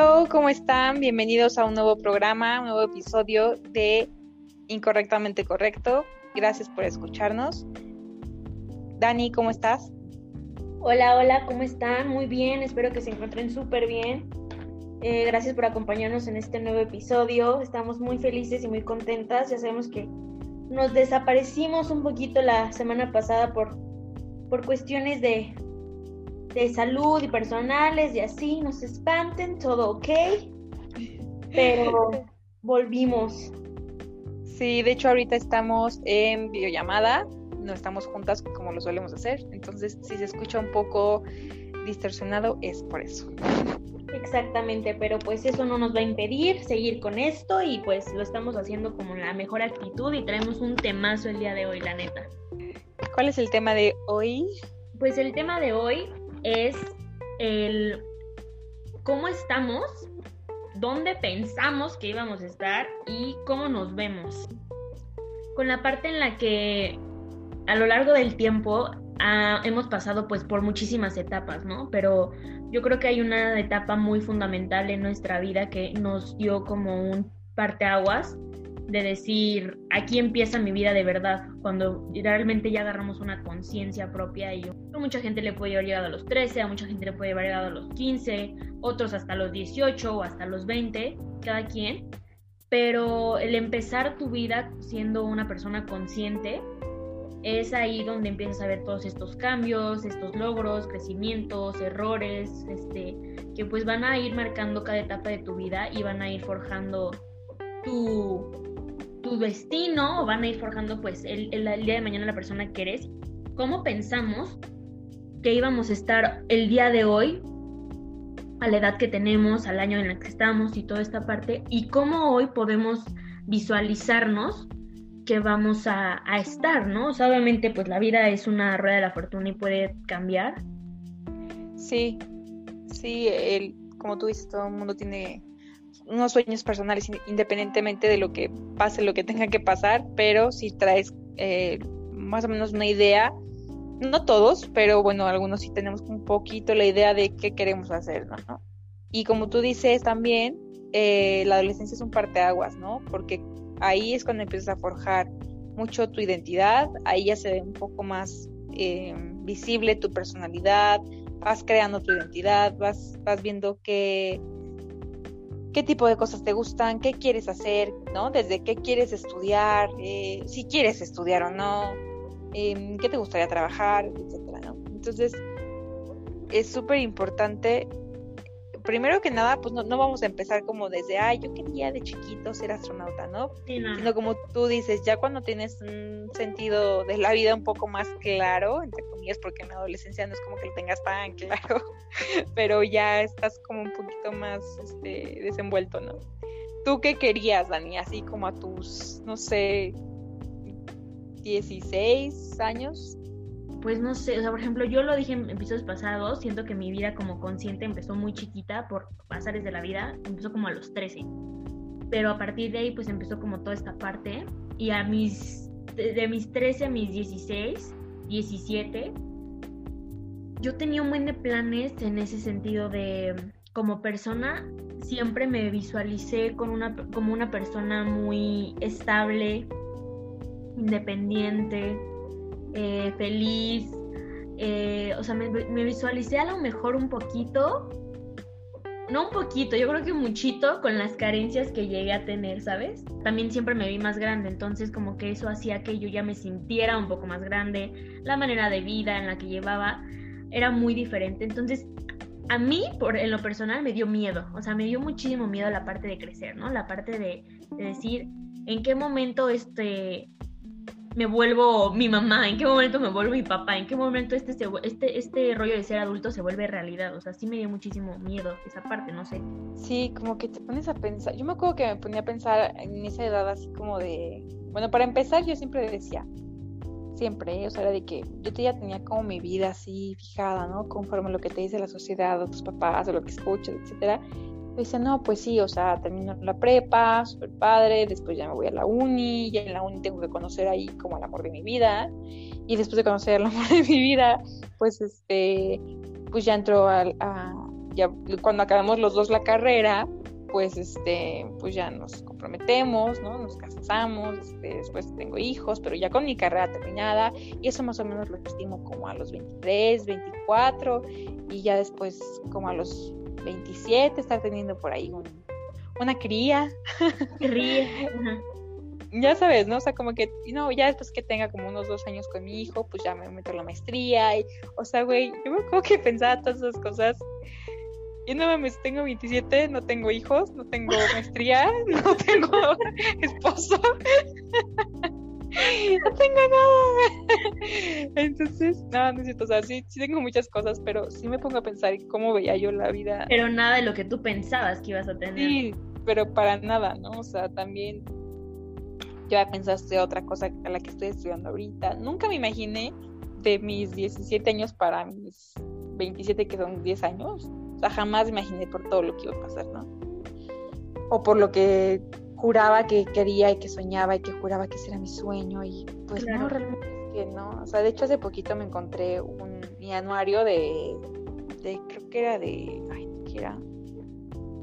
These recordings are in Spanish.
Hello, ¿cómo están? Bienvenidos a un nuevo programa, un nuevo episodio de Incorrectamente Correcto. Gracias por escucharnos. Dani, ¿cómo estás? Hola, hola, ¿cómo están? Muy bien, espero que se encuentren súper bien. Eh, gracias por acompañarnos en este nuevo episodio. Estamos muy felices y muy contentas. Ya sabemos que nos desaparecimos un poquito la semana pasada por, por cuestiones de, de salud y personales y así. Nos espanten, todo ok. Pero volvimos. Sí, de hecho ahorita estamos en videollamada. No estamos juntas como lo solemos hacer. Entonces, si se escucha un poco distorsionado, es por eso. Exactamente, pero pues eso no nos va a impedir seguir con esto y pues lo estamos haciendo como la mejor actitud y traemos un temazo el día de hoy, la neta. ¿Cuál es el tema de hoy? Pues el tema de hoy es el cómo estamos, dónde pensamos que íbamos a estar y cómo nos vemos. Con la parte en la que a lo largo del tiempo ah, hemos pasado pues por muchísimas etapas, ¿no? Pero yo creo que hay una etapa muy fundamental en nuestra vida que nos dio como un parteaguas de decir, aquí empieza mi vida de verdad, cuando realmente ya agarramos una conciencia propia y a mucha gente le puede haber llegado a los 13, a mucha gente le puede haber llegado a los 15, otros hasta los 18 o hasta los 20, cada quien, pero el empezar tu vida siendo una persona consciente es ahí donde empiezas a ver todos estos cambios, estos logros, crecimientos, errores, este, que pues van a ir marcando cada etapa de tu vida y van a ir forjando tu, tu destino o van a ir forjando pues el, el, día de mañana la persona que eres. ¿Cómo pensamos que íbamos a estar el día de hoy a la edad que tenemos, al año en el que estamos y toda esta parte? Y cómo hoy podemos visualizarnos que vamos a, a, estar, ¿no? Obviamente, pues la vida es una rueda de la fortuna y puede cambiar. Sí, sí, el, como tú dices, todo el mundo tiene unos sueños personales independientemente de lo que pase, lo que tenga que pasar, pero si traes eh, más o menos una idea, no todos, pero bueno, algunos sí tenemos un poquito la idea de qué queremos hacer, ¿no? Y como tú dices también, eh, la adolescencia es un parteaguas, ¿no? Porque ahí es cuando empiezas a forjar mucho tu identidad, ahí ya se ve un poco más eh, visible tu personalidad, vas creando tu identidad, vas, vas viendo qué, qué tipo de cosas te gustan, qué quieres hacer, ¿no? Desde qué quieres estudiar, eh, si quieres estudiar o no, eh, qué te gustaría trabajar, etcétera, ¿no? Entonces, es súper importante primero que nada, pues no, no, vamos a empezar como desde, ay, yo quería de chiquito ser astronauta, ¿no? Sí, no. Sino como tú dices, ya cuando tienes un sentido de la vida un poco más claro, entre comillas, porque en la adolescencia no es como que lo tengas tan claro, pero ya estás como un poquito más este, desenvuelto, ¿no? ¿Tú qué querías, Dani? Así como a tus, no sé, 16 años, pues no sé, o sea, por ejemplo, yo lo dije en episodios pasados, siento que mi vida como consciente empezó muy chiquita por pasares de la vida, empezó como a los 13. Pero a partir de ahí pues empezó como toda esta parte y a mis de, mis 13 a mis 16, 17 yo tenía un buen de planes en ese sentido de como persona siempre me visualicé con una, como una persona muy estable, independiente, eh, feliz. Eh, o sea, me, visualicé a lo mejor un poquito, no un poquito, yo creo que muchito con las carencias que llegué a tener, ¿sabes? También siempre me vi más grande, entonces como que eso hacía que yo ya me sintiera un poco más grande, la manera de vida en la que llevaba era muy diferente, entonces a mí, por, en lo personal, me dio miedo, o sea, me dio muchísimo miedo la parte de crecer, ¿no? La parte de, de decir, ¿en qué momento este me vuelvo mi mamá, en qué momento me vuelvo mi papá, en qué momento este, este, este rollo de ser adulto se vuelve realidad. O sea, sí me dio muchísimo miedo esa parte, no sé. Sí, como que te pones a pensar. Yo me acuerdo que me ponía a pensar en esa edad así como de. Bueno, para empezar, yo siempre decía, siempre, o sea, era de que yo ya tenía como mi vida así fijada, ¿no? Conforme a lo que te dice la sociedad, o tus papás, o lo que escuchas, etcétera dice, no, pues sí, o sea, termino la prepa, súper padre, después ya me voy a la uni, ya en la uni tengo que conocer ahí como el amor de mi vida, y después de conocer el amor de mi vida, pues este, pues ya entro a, ya cuando acabamos los dos la carrera, pues este, pues ya nos comprometemos, ¿no? Nos casamos, este, después tengo hijos, pero ya con mi carrera terminada, y eso más o menos lo estimo como a los 23, 24, y ya después como a los 27 estar teniendo por ahí una cría. Cría. ya sabes, ¿no? O sea, como que, no, ya después que tenga como unos dos años con mi hijo, pues ya me meto a la maestría. Y, o sea, güey, yo me acuerdo que pensaba todas esas cosas. Y no mames, tengo 27, no tengo hijos, no tengo maestría, no tengo esposo. No tengo nada. Entonces, no, no es cierto. O sea, sí, sí tengo muchas cosas, pero sí me pongo a pensar cómo veía yo la vida. Pero nada de lo que tú pensabas que ibas a tener. Sí, pero para nada, ¿no? O sea, también ya pensaste otra cosa a la que estoy estudiando ahorita. Nunca me imaginé de mis 17 años para mis 27 que son 10 años. O sea, jamás me imaginé por todo lo que iba a pasar, ¿no? O por lo que juraba que quería y que soñaba y que juraba que ese era mi sueño y pues no, realmente es que no. O sea, de hecho hace poquito me encontré un mi anuario de, de creo que era de, ay, ¿qué era?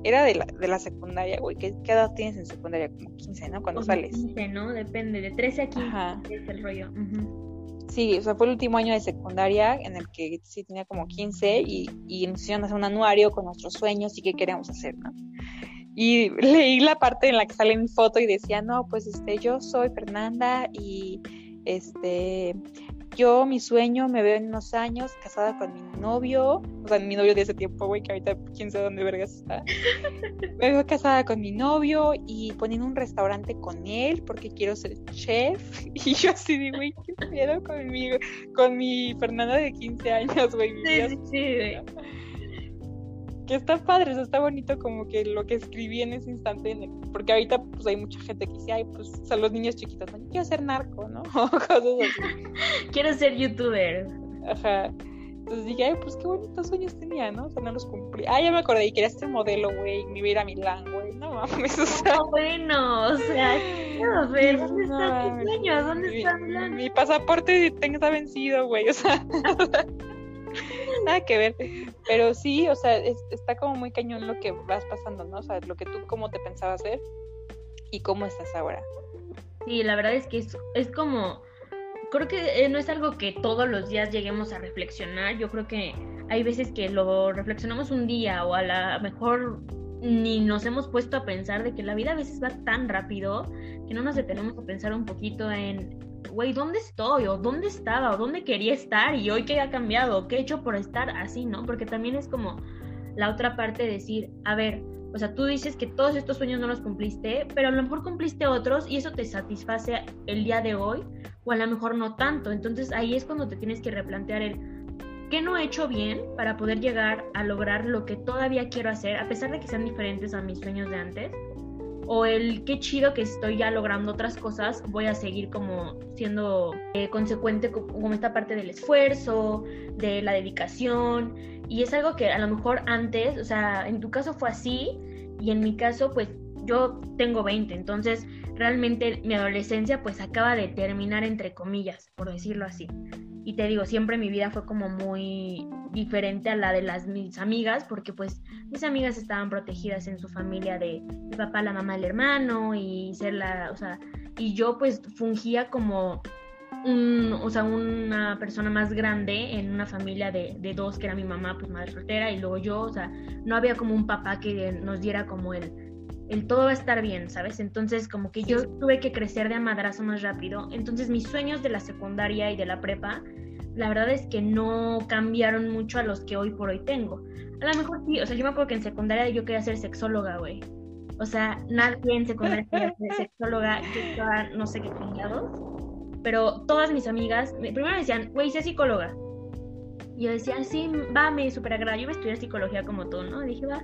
era de la, de la secundaria, güey. ¿Qué, edad tienes en secundaria? Como 15, ¿no? Cuando sales. 15, ¿no? Depende, de 13 a 15 Ajá. es el rollo. Sí, o sea, fue el último año de secundaria en el que sí tenía como 15 y, y nos hicieron hacer un anuario con nuestros sueños y qué queríamos hacer, ¿no? Y leí la parte en la que sale mi foto y decía, no, pues este, yo soy Fernanda y este, yo, mi sueño, me veo en unos años casada con mi novio, o sea, mi novio de ese tiempo, güey, que ahorita quién sabe dónde vergas está. me veo casada con mi novio y poniendo un restaurante con él porque quiero ser chef. Y yo así digo, güey, ¿qué pedo conmigo? Con mi Fernanda de 15 años, güey. Sí, sí, sí, güey que está padre, o está bonito como que lo que escribí en ese instante, porque ahorita pues hay mucha gente que dice, ay, pues son los niños chiquitos, ¿no? quiero ser narco, ¿no? O cosas así. quiero ser youtuber. Ajá. Entonces dije, ay, pues qué bonitos sueños tenía, ¿no? O sea, no los cumplí. Ah, ya me acordé, y quería ser modelo, güey, me iba a ir a Milán, güey, no mames, o sea. No, bueno, o sea, quiero ver, ¿dónde está tu sueño? ¿Dónde está Milán? Mi pasaporte está vencido, güey, o sea. Nada que ver. Pero sí, o sea, está como muy cañón lo que vas pasando, ¿no? O sea, lo que tú, cómo te pensabas hacer y cómo estás ahora. Sí, la verdad es que es, es como, creo que eh, no es algo que todos los días lleguemos a reflexionar. Yo creo que hay veces que lo reflexionamos un día o a la mejor ni nos hemos puesto a pensar de que la vida a veces va tan rápido que no nos detenemos a pensar un poquito en güey, ¿dónde estoy? ¿O dónde estaba? ¿O dónde quería estar? Y hoy qué ha cambiado? ¿Qué he hecho por estar así, no? Porque también es como la otra parte de decir, a ver, o sea, tú dices que todos estos sueños no los cumpliste, pero a lo mejor cumpliste otros y eso te satisface el día de hoy, o a lo mejor no tanto. Entonces ahí es cuando te tienes que replantear el qué no he hecho bien para poder llegar a lograr lo que todavía quiero hacer, a pesar de que sean diferentes a mis sueños de antes o el qué chido que estoy ya logrando otras cosas, voy a seguir como siendo eh, consecuente con, esta parte del esfuerzo, de la dedicación, y es algo que a lo mejor antes, o sea, en tu caso fue así, y en mi caso, pues yo tengo 20, entonces realmente mi adolescencia pues acaba de terminar entre comillas, por decirlo así. Y te digo, siempre mi vida fue como muy diferente a la de las mis amigas, porque pues mis amigas estaban protegidas en su familia de mi papá, la mamá, el hermano y ser la, o sea, y yo pues fungía como un, o sea, una persona más grande en una familia de, de, dos, que era mi mamá, pues madre soltera, y luego yo, o sea, no había como un papá que nos diera como el, el todo va a estar bien, ¿sabes? Entonces como que yo tuve que crecer de a madrazo más rápido. Entonces mis sueños de la secundaria y de la prepa, la verdad es que no cambiaron mucho a los que hoy por hoy tengo. A lo mejor sí, o sea, yo me acuerdo que en secundaria yo quería ser sexóloga, güey. O sea, nadie en secundaria quería ser sexóloga, yo estaba no sé qué chingados. Pero todas mis amigas, primero me decían, güey, sé psicóloga. Y yo decía, sí, va, me super agrada. Yo iba a estudiar psicología como tú, ¿no? dije, va.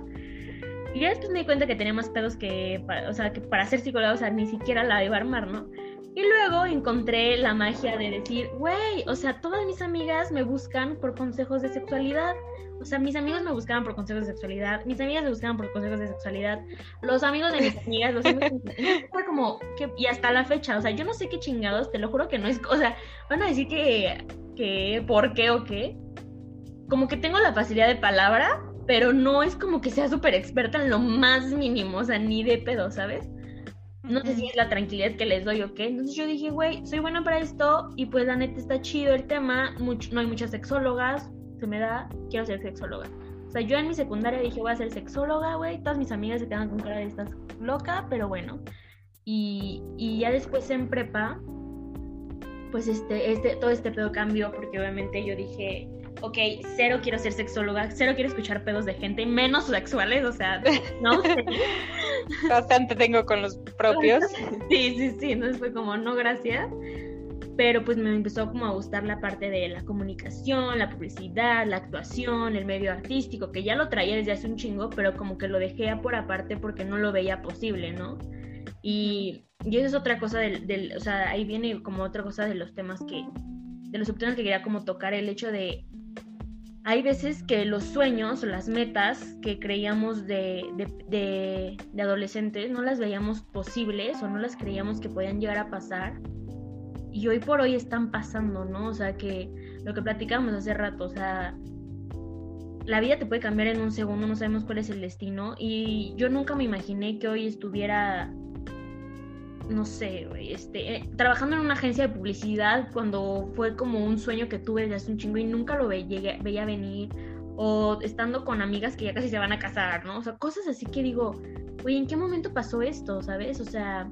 Y ya después me di cuenta que tenía más pedos que, o sea, que para ser psicóloga, o sea, ni siquiera la iba a armar, ¿no? Y luego encontré la magia de decir, güey, o sea, todas mis amigas me buscan por consejos de sexualidad. O sea, mis amigos me buscaban por consejos de sexualidad, mis amigas me buscaban por consejos de sexualidad, los amigos de mis amigas, los amigos de fue como que, y hasta la fecha, o sea, yo no sé qué chingados, te lo juro que no es, o sea, van a decir que, que, por qué o qué, como que tengo la facilidad de palabra pero no es como que sea súper experta en lo más mínimo, o sea, ni de pedo, ¿sabes? No sé si es la tranquilidad que les doy o qué. Entonces yo dije, güey, soy buena para esto y pues la neta está chido el tema. no hay muchas sexólogas, se me da, quiero ser sexóloga. O sea, yo en mi secundaria dije, voy a ser sexóloga, güey. Todas mis amigas se quedan con cara de estás loca, pero bueno. Y, y ya después en prepa, pues este, este, todo este pedo cambió porque obviamente yo dije, ok, cero quiero ser sexóloga, cero quiero escuchar pedos de gente, menos sexuales, o sea, no Bastante tengo con los propios. sí, sí, sí, entonces fue como, no, gracias. Pero pues me empezó como a gustar la parte de la comunicación, la publicidad, la actuación, el medio artístico, que ya lo traía desde hace un chingo, pero como que lo dejé por aparte porque no lo veía posible, ¿no? Y, y eso es otra cosa del, del, o sea, ahí viene como otra cosa de los temas que, de los subtemas que quería como tocar, el hecho de hay veces que los sueños las metas que creíamos de, de, de, adolescentes no las veíamos posibles o no las creíamos que podían llegar a pasar y hoy por hoy están pasando, ¿no? O sea, que lo que platicábamos hace rato, o sea, la vida te puede cambiar en un segundo, no sabemos cuál es el destino y yo nunca me imaginé que hoy estuviera no sé, este, eh, trabajando en una agencia de publicidad cuando fue como un sueño que tuve desde hace un chingo y nunca lo veía, veía venir, o estando con amigas que ya casi se van a casar, ¿no? O sea, cosas así que digo, oye, ¿en qué momento pasó esto, sabes? O sea,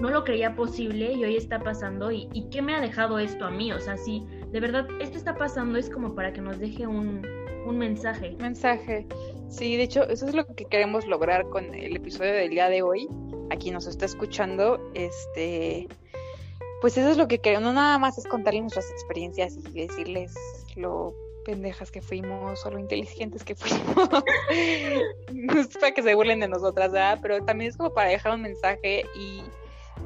no lo creía posible y hoy está pasando y, y ¿qué me ha dejado esto a mí? O sea, si de verdad esto está pasando es como para que nos deje un, un mensaje. Mensaje. Sí, de hecho, eso es lo que queremos lograr con el episodio del día de hoy aquí nos está escuchando, este, pues eso es lo que queremos, no nada más es contarles nuestras experiencias y decirles lo pendejas que fuimos o lo inteligentes que fuimos, para que se burlen de nosotras, ¿verdad? Pero también es como para dejar un mensaje y,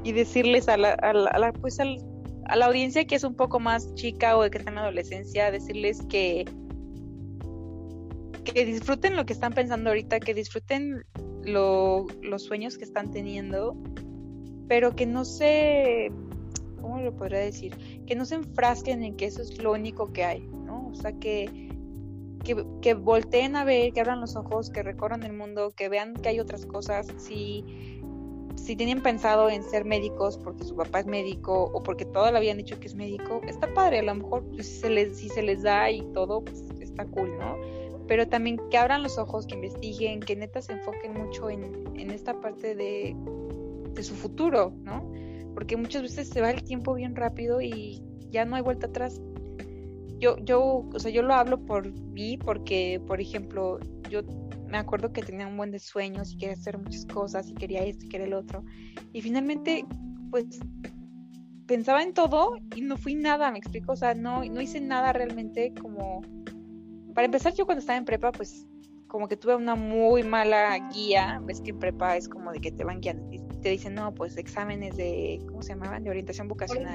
y decirles a la, a la, pues a la audiencia que es un poco más chica o que está en adolescencia, decirles que que disfruten lo que están pensando ahorita, que disfruten los sueños que están teniendo, pero que no se, ¿cómo lo podría decir? Que no se enfrasquen en que eso es lo único que hay, ¿no? O sea, que, que, que volteen a ver, que abran los ojos, que recorran el mundo, que vean que hay otras cosas. Si, si tienen pensado en ser médicos porque su papá es médico o porque toda la habían dicho que es médico, está padre, a lo mejor pues, si, se les, si se les da y todo, pues está cool, ¿no? Pero también que abran los ojos, que investiguen, que neta se enfoquen mucho en, en esta parte de, de, su futuro, ¿no? Porque muchas veces se va el tiempo bien rápido y ya no hay vuelta atrás. Yo, yo, o sea, yo lo hablo por mí porque, por ejemplo, yo me acuerdo que tenía un buen de sueños y quería hacer muchas cosas y quería esto y quería el otro. Y finalmente, pues, pensaba en todo y no fui nada, me explico, o sea, no, no hice nada realmente como para empezar, yo cuando estaba en prepa, pues como que tuve una muy mala guía. Ves que en prepa es como de que te van guiando y te dicen, no, pues exámenes de, ¿cómo se llamaban? De orientación vocacional.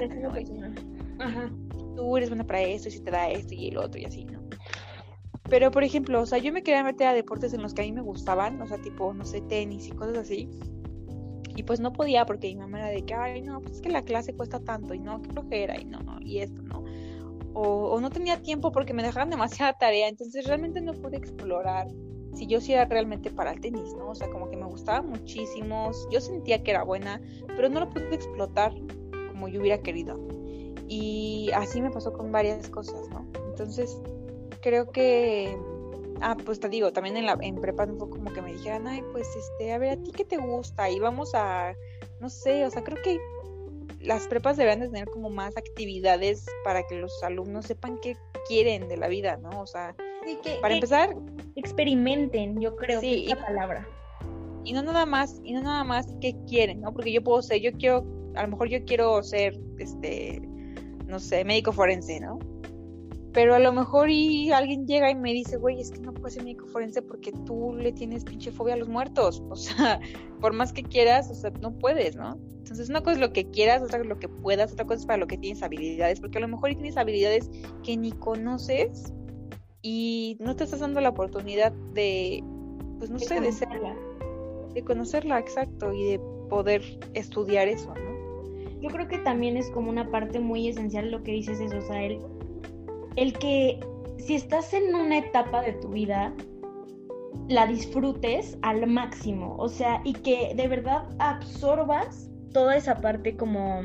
Ajá. Tú eres buena para esto y si te da esto y el otro y así, ¿no? Pero, por ejemplo, o sea, yo me quería meter a deportes en los que a mí me gustaban, o sea, tipo, no sé, tenis y cosas así. Y pues no podía porque mi mamá era de que, ay, no, pues es que la clase cuesta tanto y no, qué flojera y no, no, y esto, ¿no? O, no tenía tiempo porque me dejaban demasiada tarea, entonces realmente no pude explorar si yo sí era realmente para el tenis, ¿no? O sea, como que me gustaba muchísimo, yo sentía que era buena, pero no lo pude explotar como yo hubiera querido. Y así me pasó con varias cosas, ¿no? Entonces, creo que Ah, pues te digo, también en la en prepa fue como que me dijeran, ay, pues este, a ver, a ti qué te gusta y vamos a, no sé, o sea, creo que las prepas deberían de tener como más actividades para que los alumnos sepan qué quieren de la vida, ¿no? O sea, para empezar, experimenten, yo creo sí, que es la palabra. Y no nada más, y no nada más qué quieren, ¿no? Porque yo puedo ser, yo quiero, a lo mejor yo quiero ser, este, no sé, médico forense, ¿no? Pero a lo mejor y alguien llega y me dice, güey, es que no puedes ser médico forense porque tú le tienes pinche fobia a los muertos. O sea, por más que quieras, o sea, no puedes, ¿no? Entonces, una cosa es lo que quieras, otra es lo que puedas, otra cosa es para lo que tienes habilidades, porque a lo mejor tienes habilidades que ni conoces y no te estás dando la oportunidad de, pues no sé, de serla, de conocerla, exacto, y de poder estudiar eso, ¿no? Yo creo que también es como una parte muy esencial lo que dices eso, o sea, el el que si estás en una etapa de tu vida la disfrutes al máximo, o sea, y que de verdad absorbas toda esa parte como,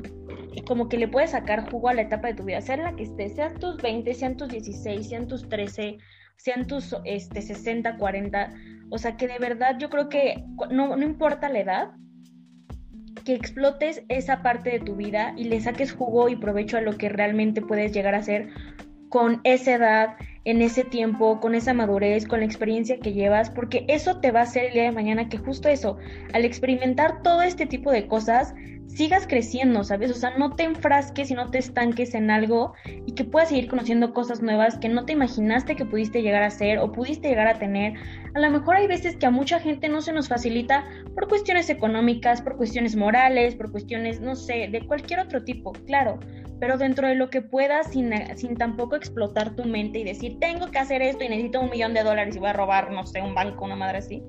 como que le puedes sacar jugo a la etapa de tu vida, sea en la que estés, sean tus 20, sean tus 16, sean tus 13, sean tus este, 60, 40, o sea, que de verdad yo creo que no, no importa la edad, que explotes esa parte de tu vida y le saques jugo y provecho a lo que realmente puedes llegar a ser con esa edad, en ese tiempo, con esa madurez, con la experiencia que llevas, porque eso te va a hacer el día de mañana que justo eso, al experimentar todo este tipo de cosas, sigas creciendo, ¿sabes? O sea, no te enfrasques y no te estanques en algo y que puedas seguir conociendo cosas nuevas que no te imaginaste que pudiste llegar a ser o pudiste llegar a tener. A lo mejor hay veces que a mucha gente no se nos facilita por cuestiones económicas, por cuestiones morales, por cuestiones, no sé, de cualquier otro tipo, claro, pero dentro de lo que puedas, sin, sin tampoco explotar tu mente y decir, tengo que hacer esto y necesito un millón de dólares y voy a robar, no sé, un banco, una madre así.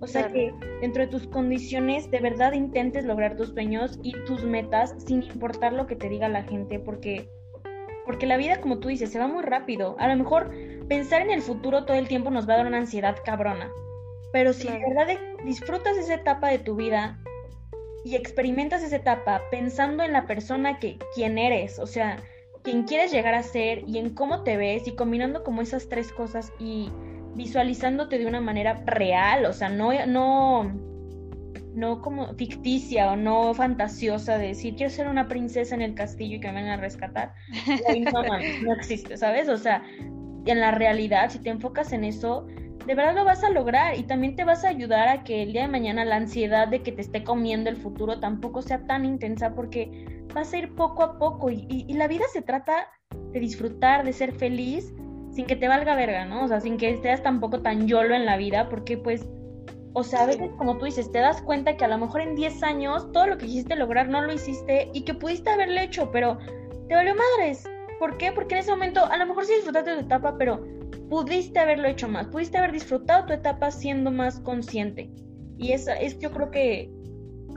O sea que dentro de tus condiciones de verdad intentes lograr tus sueños y tus metas sin importar lo que te diga la gente, porque, porque la vida, como tú dices, se va muy rápido. A lo mejor pensar en el futuro todo el tiempo nos va a dar una ansiedad cabrona. Pero si de verdad disfrutas esa etapa de tu vida y experimentas esa etapa pensando en la persona que quien eres, o sea, quien quieres llegar a ser y en cómo te ves y combinando como esas tres cosas y visualizándote de una manera real, o sea, no no no como ficticia o no fantasiosa de decir quiero ser una princesa en el castillo y que me vengan a rescatar. No, no existe, ¿sabes? O sea, en la realidad, si te enfocas en eso, de verdad lo vas a lograr y también te vas a ayudar a que el día de mañana la ansiedad de que te esté comiendo el futuro tampoco sea tan intensa porque vas a ir poco a poco y, la vida se trata de disfrutar, de ser feliz sin que te valga verga, ¿no? O sea, sin que estés tampoco tan yolo en la vida porque pues, o sea, a veces como tú dices, te das cuenta que a lo mejor en 10 años todo lo que quisiste lograr no lo hiciste y que pudiste haberlo hecho, pero te valió madres. ¿Por qué? Porque en ese momento a lo mejor sí disfrutaste de tu etapa, pero pudiste haberlo hecho más, pudiste haber disfrutado tu etapa siendo más consciente. Y esa es yo creo que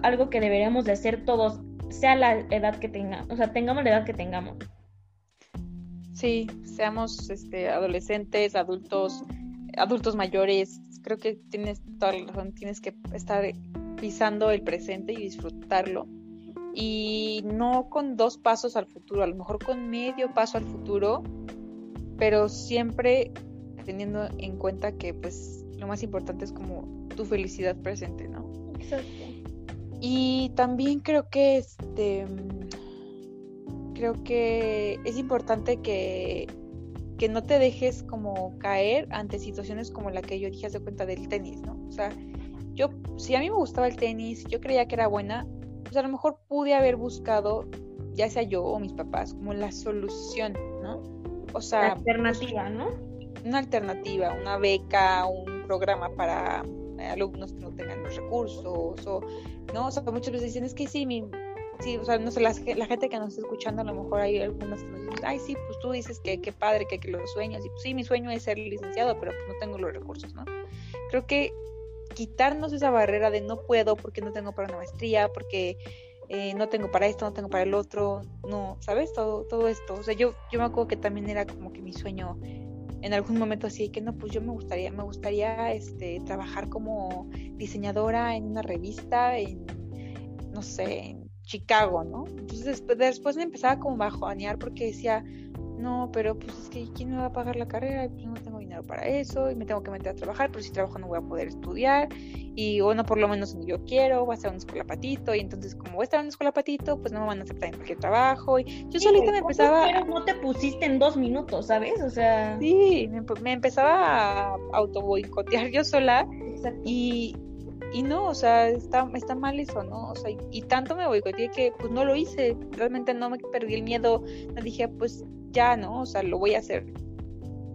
algo que deberíamos de hacer todos, sea la edad que tengamos, o sea, tengamos la edad que tengamos. Sí, seamos este, adolescentes, adultos, adultos mayores, creo que tienes toda la razón, tienes que estar pisando el presente y disfrutarlo. Y no con dos pasos al futuro, a lo mejor con medio paso al futuro, pero siempre teniendo en cuenta que pues lo más importante es como tu felicidad presente, ¿no? Exacto. Y también creo que este creo que es importante que, que no te dejes como caer ante situaciones como la que yo dije hace cuenta del tenis, ¿no? O sea, yo, si a mí me gustaba el tenis, yo creía que era buena, pues a lo mejor pude haber buscado, ya sea yo o mis papás, como la solución, ¿no? O sea, alternativa, ¿no? Una alternativa, una beca, un programa para eh, alumnos que no tengan los recursos, o, ¿no? O sea, muchas veces dicen, es que sí, mi, sí, o sea, no sé, la, gente que nos está escuchando, a lo mejor hay algunos que nos dicen, ay, sí, pues tú dices que qué padre, que, los sueños, y pues sí, mi sueño es ser licenciado, pero pues no tengo los recursos, ¿no? Creo que quitarnos esa barrera de no puedo porque no tengo para una maestría, porque eh, no tengo para esto, no tengo para el otro, no, ¿sabes? Todo, todo esto. O sea, yo, yo me acuerdo que también era como que mi sueño en algún momento así, que no, pues yo me gustaría, me gustaría este, trabajar como diseñadora en una revista en, no sé, Chicago, ¿no? Entonces después, después me empezaba como bajonear porque decía, no, pero pues es que ¿quién me va a pagar la carrera? Pues no tengo dinero para eso y me tengo que meter a trabajar, pero si trabajo no voy a poder estudiar y bueno, por lo menos yo quiero, voy a estar en una escuela patito y entonces como voy a estar en una escuela patito, pues no me van a aceptar en cualquier trabajo y yo solita me empezaba... Pero no te pusiste en dos minutos, ¿sabes? O sea... Sí, me, empezaba a auto boicotear yo sola y y no, o sea, está, está mal eso, ¿no? O sea, y, tanto me boicoteé que pues no lo hice, realmente no me perdí el miedo, me dije, pues ya, ¿no? O sea, lo voy a hacer.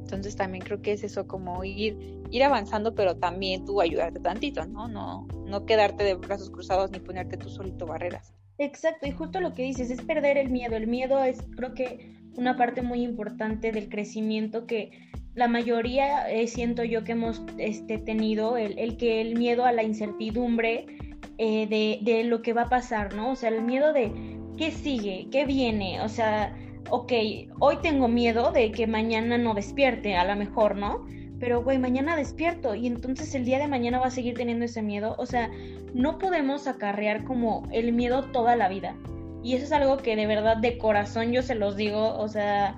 Entonces también creo que es eso, como ir, ir avanzando, pero también tú ayudarte tantito, ¿no? No, no quedarte de brazos cruzados ni ponerte tú solito barreras. Exacto, y justo lo que dices es perder el miedo. El miedo es, creo que, una parte muy importante del crecimiento que la mayoría eh, siento yo que hemos este, tenido, el, el, que el miedo a la incertidumbre eh, de, de lo que va a pasar, ¿no? O sea, el miedo de qué sigue, qué viene, o sea, ok, hoy tengo miedo de que mañana no despierte, a lo mejor, ¿no? pero güey, mañana despierto y entonces el día de mañana va a seguir teniendo ese miedo. O sea, no podemos acarrear como el miedo toda la vida. Y eso es algo que de verdad de corazón yo se los digo, o sea,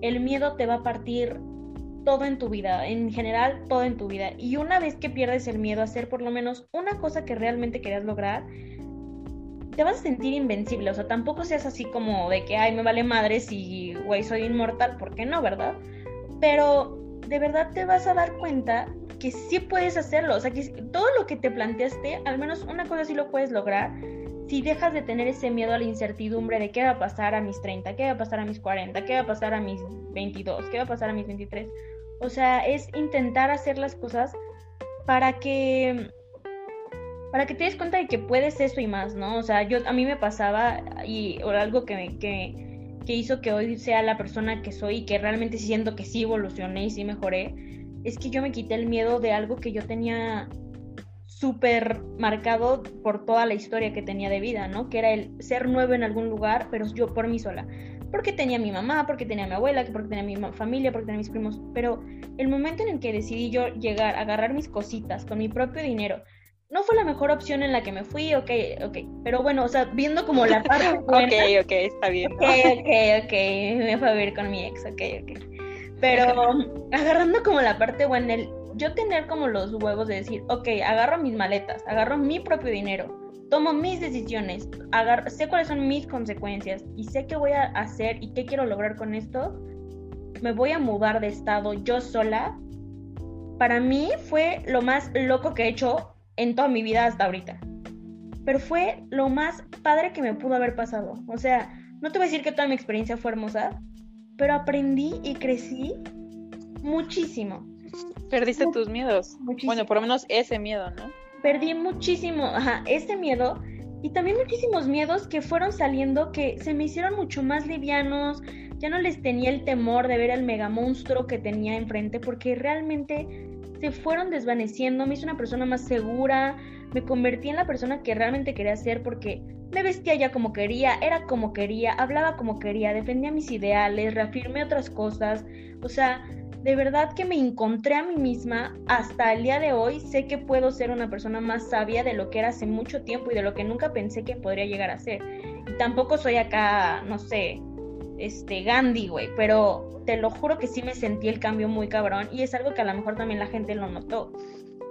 el miedo te va a partir todo en tu vida, en general todo en tu vida. Y una vez que pierdes el miedo a hacer por lo menos una cosa que realmente querías lograr, te vas a sentir invencible. O sea, tampoco seas así como de que, ay, me vale madre si, güey, soy inmortal, ¿por qué no, verdad? Pero de verdad te vas a dar cuenta que sí puedes hacerlo. O sea, que todo lo que te planteaste, al menos una cosa sí lo puedes lograr si dejas de tener ese miedo a la incertidumbre de qué va a pasar a mis 30, qué va a pasar a mis 40, qué va a pasar a mis 22, qué va a pasar a mis 23. O sea, es intentar hacer las cosas para que para que te des cuenta de que puedes eso y más, ¿no? O sea, yo a mí me pasaba y o algo que, que, que hizo que hoy sea la persona que soy y que realmente siento que sí evolucioné y sí mejoré, es que yo me quité el miedo de algo que yo tenía súper marcado por toda la historia que tenía de vida, ¿no? Que era el ser nuevo en algún lugar, pero yo por mí sola. Porque tenía mi mamá, porque tenía mi abuela, porque tenía mi familia, porque tenía mis primos. Pero el momento en el que decidí yo llegar a agarrar mis cositas con mi propio dinero, no fue la mejor opción en la que me fui, ok, ok. Pero bueno, o sea, viendo como la parte. ok, ok, está bien. Ok, ok, ok. Me fue a vivir con mi ex, ok, ok. Pero agarrando como la parte buena, el yo tener como los huevos de decir, ok, agarro mis maletas, agarro mi propio dinero, tomo mis decisiones, agarro, sé cuáles son mis consecuencias y sé qué voy a hacer y qué quiero lograr con esto, me voy a mudar de estado yo sola. Para mí fue lo más loco que he hecho en toda mi vida hasta ahorita. Pero fue lo más padre que me pudo haber pasado. O sea, no te voy a decir que toda mi experiencia fue hermosa, pero aprendí y crecí muchísimo. Perdiste tus miedos. Bueno, por lo menos ese miedo, ¿no? Perdí muchísimo, ajá, ese miedo y también muchísimos miedos que fueron saliendo que se me hicieron mucho más livianos. Ya no les tenía el temor de ver al mega monstruo que tenía enfrente porque realmente se fueron desvaneciendo. Me hice una persona más segura, me convertí en la persona que realmente quería ser porque me vestía ya como quería, era como quería, hablaba como quería, defendía mis ideales, reafirmé otras cosas. O sea, de verdad que me encontré a mí misma hasta el día de hoy. Sé que puedo ser una persona más sabia de lo que era hace mucho tiempo y de lo que nunca pensé que podría llegar a ser. Y tampoco soy acá, no sé, este Gandhi, güey, pero te lo juro que sí me sentí el cambio muy cabrón y es algo que a lo mejor también la gente lo notó.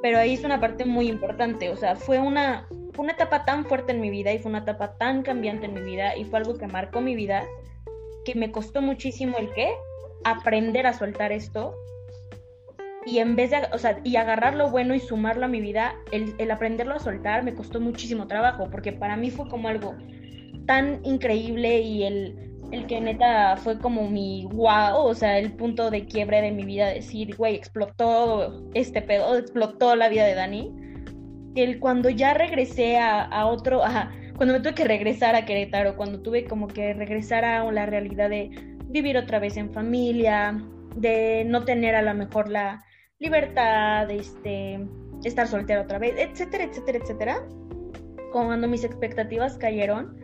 Pero ahí es una parte muy importante, o sea, fue una, fue una etapa tan fuerte en mi vida y fue una etapa tan cambiante en mi vida y fue algo que marcó mi vida que me costó muchísimo el qué, aprender a soltar esto y en vez de, o sea, y agarrar lo bueno y sumarlo a mi vida, el, el, aprenderlo a soltar me costó muchísimo trabajo, porque para mí fue como algo tan increíble y el, el que neta fue como mi wow, o sea, el punto de quiebre de mi vida, decir, güey, explotó este pedo, explotó la vida de Dani. El cuando ya regresé a, a otro, ajá, cuando me tuve que regresar a Querétaro, cuando tuve como que regresar a la realidad de vivir otra vez en familia, de no tener a lo mejor la libertad, este, estar soltera otra vez, etcétera, etcétera, etcétera. Cuando mis expectativas cayeron,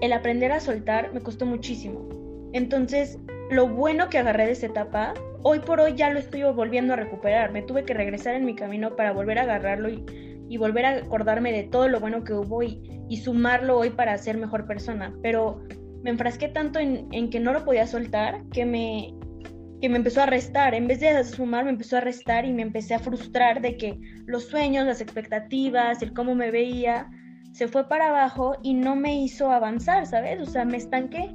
el aprender a soltar me costó muchísimo. Entonces, lo bueno que agarré de esa etapa, hoy por hoy ya lo estoy volviendo a recuperar. Me tuve que regresar en mi camino para volver a agarrarlo y, y volver a acordarme de todo lo bueno que hubo y, y sumarlo hoy para ser mejor persona. Pero me enfrasqué tanto en, que no lo podía soltar que me, que me empezó a restar. En vez de sumar, me empezó a restar y me empecé a frustrar de que los sueños, las expectativas, el cómo me veía, se fue para abajo y no me hizo avanzar, ¿sabes? O sea, me estanqué.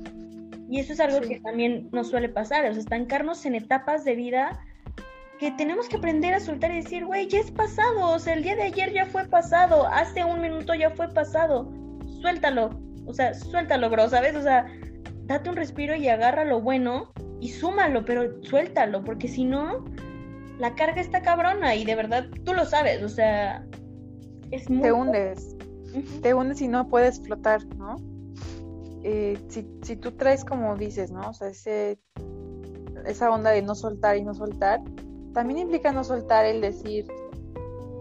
Y eso es algo que también nos suele pasar, o sea, estancarnos en etapas de vida que tenemos que aprender a soltar y decir, güey, ya es pasado, o sea, el día de ayer ya fue pasado, hace un minuto ya fue pasado, suéltalo, o sea, suéltalo, bro, ¿sabes? O sea, date un respiro y agarra lo bueno y súmalo, pero suéltalo, porque si no, la carga está cabrona y de verdad tú lo sabes, o sea, es muy... Te hundes, te hundes y no puedes flotar, ¿no? Eh, si, si tú traes como dices, ¿no? O sea, ese, esa onda de no soltar y no soltar, también implica no soltar el decir,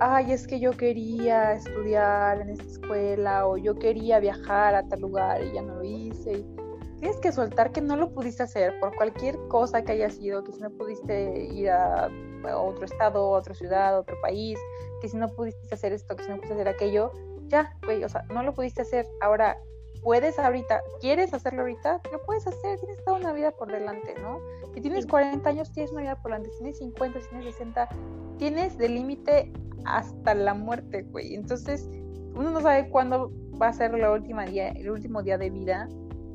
ay, es que yo quería estudiar en esta escuela o yo quería viajar a tal lugar y ya no lo hice. tienes que soltar que no lo pudiste hacer por cualquier cosa que haya sido, que si no pudiste ir a, otro estado, a otra ciudad, a otro país, que si no pudiste hacer esto, que si no pudiste hacer aquello, ya, güey, o sea, no lo pudiste hacer. Ahora, puedes ahorita, quieres hacerlo ahorita, lo puedes hacer, tienes toda una vida por delante, ¿no? Si tienes 40 años, tienes una vida por delante, si tienes 50, si tienes 60, tienes de límite hasta la muerte, güey. Entonces, uno no sabe cuándo va a ser la última día, el último día de vida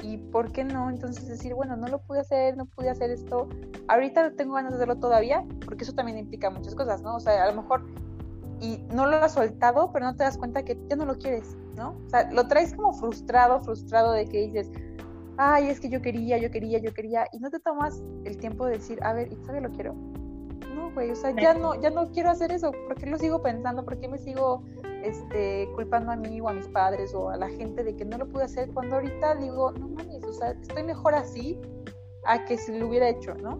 y por qué no entonces decir, bueno, no lo pude hacer, no pude hacer esto, ahorita tengo ganas de hacerlo todavía, porque eso también implica muchas cosas, ¿no? O sea, a lo mejor y no lo has soltado, pero no te das cuenta que ya no lo quieres, ¿no? O sea, lo traes como frustrado, frustrado de que dices, ay, es que yo quería, yo quería, yo quería, y no te tomas el tiempo de decir, a ver, ¿y todavía lo quiero? No, güey, o sea, ya no, ya no quiero hacer eso, ¿por qué lo sigo pensando? ¿Por qué me sigo este, culpando a mí o a mis padres o a la gente de que no lo pude hacer cuando ahorita digo, no mames, o sea, estoy mejor así a que si lo hubiera hecho, ¿no?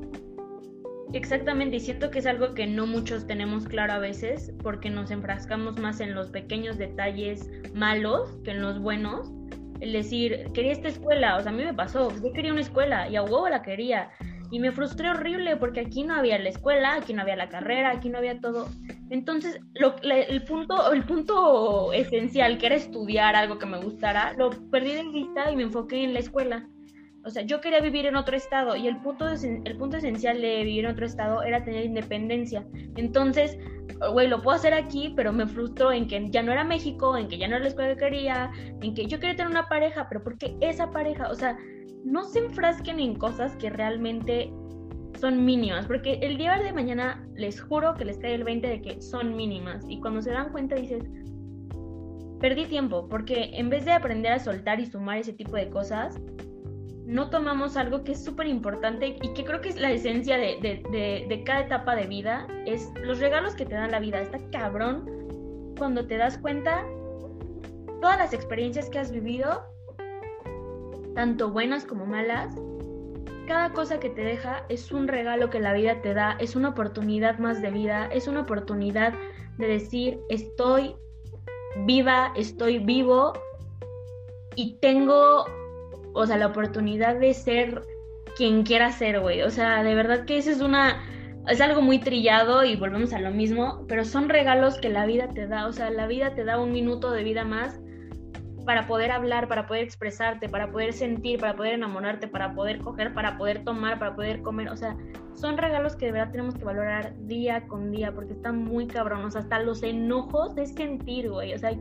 Exactamente, y siento que es algo que no muchos tenemos claro a veces, porque nos enfrascamos más en los pequeños detalles malos que en los buenos. El decir, quería esta escuela, o sea, a mí me pasó, yo quería una escuela y a huevo la quería. Y me frustré horrible porque aquí no había la escuela, aquí no había la carrera, aquí no había todo. Entonces, lo, el, punto, el punto esencial, que era estudiar algo que me gustara, lo perdí de vista y me enfoqué en la escuela. O sea, yo quería vivir en otro estado y el punto, el punto esencial de vivir en otro estado era tener independencia. Entonces, güey, lo puedo hacer aquí, pero me frustró en que ya no era México, en que ya no era la escuela que quería, en que yo quería tener una pareja, pero ¿por qué esa pareja? O sea, no se enfrasquen en cosas que realmente son mínimas, porque el día de mañana les juro que les cae el 20 de que son mínimas y cuando se dan cuenta dices, perdí tiempo, porque en vez de aprender a soltar y sumar ese tipo de cosas, no tomamos algo que es súper importante y que creo que es la esencia de, cada etapa de vida, es los regalos que te dan la vida. Está cabrón cuando te das cuenta todas las experiencias que has vivido, tanto buenas como malas, cada cosa que te deja es un regalo que la vida te da, es una oportunidad más de vida, es una oportunidad de decir estoy viva, estoy vivo y tengo o sea, la oportunidad de ser quien quiera ser, güey. O sea, de verdad que eso es una, es algo muy trillado y volvemos a lo mismo, pero son regalos que la vida te da. O sea, la vida te da un minuto de vida más para poder hablar, para poder expresarte, para poder sentir, para poder enamorarte, para poder coger, para poder tomar, para poder comer. O sea, son regalos que de verdad tenemos que valorar día con día porque están muy cabronos. Hasta los enojos de sentir, güey. O sea, hay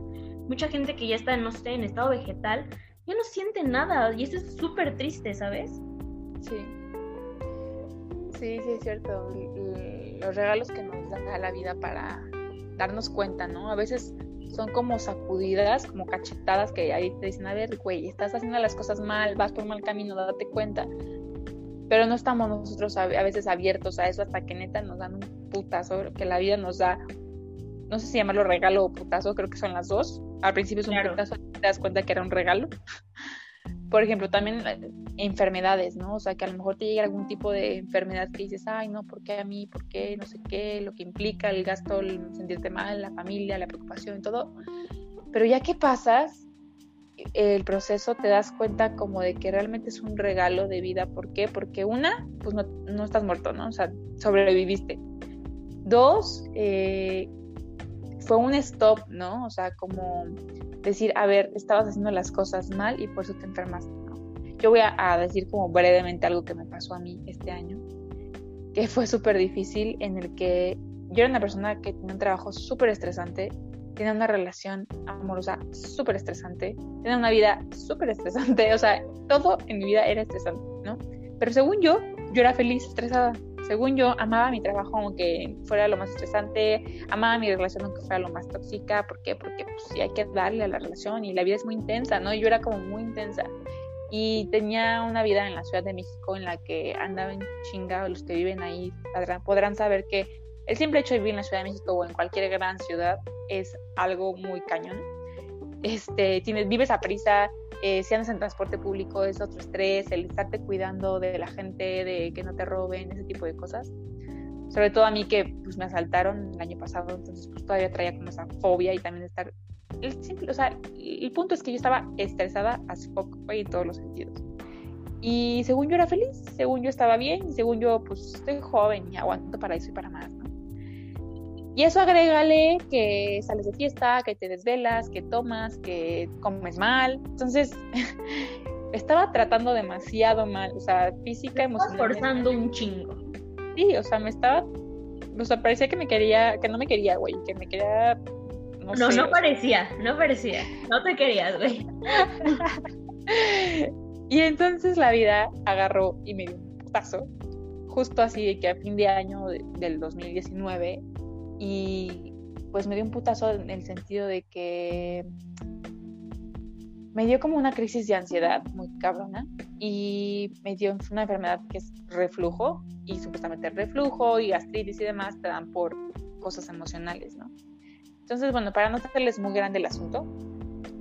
mucha gente que ya está, no sé, en estado vegetal ya no siente nada y eso es súper triste, ¿sabes? Sí. Sí, sí, es cierto. Los regalos que nos da la vida para darnos cuenta, ¿no? A veces son como sacudidas, como cachetadas que ahí te dicen, a ver, güey, estás haciendo las cosas mal, vas por mal camino, date cuenta. Pero no estamos nosotros a, veces abiertos a eso hasta que neta nos dan un putazo, que la vida nos da, no sé si llamarlo regalo o putazo, creo que son las dos, al principio es un claro. te das cuenta que era un regalo. Por ejemplo, también eh, enfermedades, ¿no? O sea, que a lo mejor te llega algún tipo de enfermedad que dices, ay, no, ¿por qué a mí? ¿Por qué? No sé qué, lo que implica el gasto, el sentirte mal, la familia, la preocupación y todo. Pero ya que pasas el proceso, te das cuenta como de que realmente es un regalo de vida. ¿Por qué? Porque una, pues no, no estás muerto, ¿no? O sea, sobreviviste. Dos, eh, fue un stop, ¿no? O sea, como decir, a ver, estabas haciendo las cosas mal y por eso te enfermaste, ¿no? Yo voy a, decir como brevemente algo que me pasó a mí este año, que fue súper difícil, en el que yo era una persona que tenía un trabajo súper estresante, tenía una relación amorosa súper estresante, tenía una vida súper estresante, o sea, todo en mi vida era estresante, ¿no? Pero según yo, yo era feliz, estresada, según yo, amaba mi trabajo aunque fuera lo más estresante, amaba mi relación aunque fuera lo más tóxica. ¿Por qué? Porque pues, sí hay que darle a la relación y la vida es muy intensa, ¿no? Yo era como muy intensa. Y tenía una vida en la Ciudad de México en la que andaba en chinga, los que viven ahí podrán saber que el simple hecho de vivir en la Ciudad de México o en cualquier gran ciudad es algo muy cañón. Este, tienes, vives a prisa, eh, si andas en transporte público es otro estrés, el estarte cuidando de la gente, de que no te roben, ese tipo de cosas. Sobre todo a mí que pues, me asaltaron el año pasado, entonces pues todavía traía como esa fobia y también estar... El, simple, o sea, el punto es que yo estaba estresada as fuck en todos los sentidos. Y según yo era feliz, según yo estaba bien, según yo, pues estoy joven y aguanto para eso y para más. Y eso agrégale que sales de fiesta, que te desvelas, que tomas, que comes mal. Entonces, estaba tratando demasiado mal, o sea, física, emocional. forzando un chingo. Sí, o sea, me estaba, o sea, parecía que me quería, que no me quería, güey, que me quería, no, no, no parecía, no parecía, no te querías, güey. y entonces la vida agarró y me dio un putazo, justo así que a fin de año del 2019, y pues me dio un putazo en el sentido de que me dio como una crisis de ansiedad muy cabrona y me dio una enfermedad que es reflujo y supuestamente reflujo y gastritis y demás te dan por cosas emocionales, ¿no? Entonces, bueno, para no hacerles muy grande el asunto,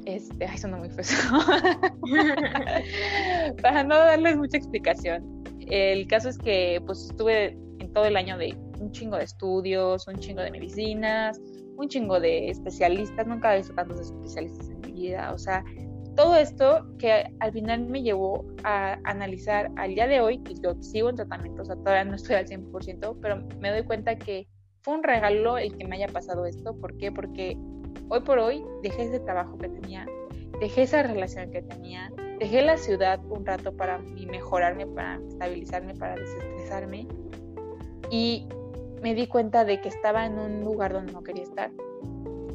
este, ay, suena muy feo. para no darles mucha explicación, el caso es que pues estuve en todo el año de un chingo de estudios, un chingo de medicinas, un chingo de especialistas, nunca he visto tantos especialistas en mi vida, o sea, todo esto que al final me llevó a analizar al día de hoy, que yo sigo en tratamiento, o sea, todavía no estoy al 100%, pero me doy cuenta que fue un regalo el que me haya pasado esto. ¿Por qué? Porque hoy por hoy dejé ese trabajo que tenía, dejé esa relación que tenía, dejé la ciudad un rato para mejorarme, para estabilizarme, para desestresarme. Y me di cuenta de que estaba en un lugar donde no quería estar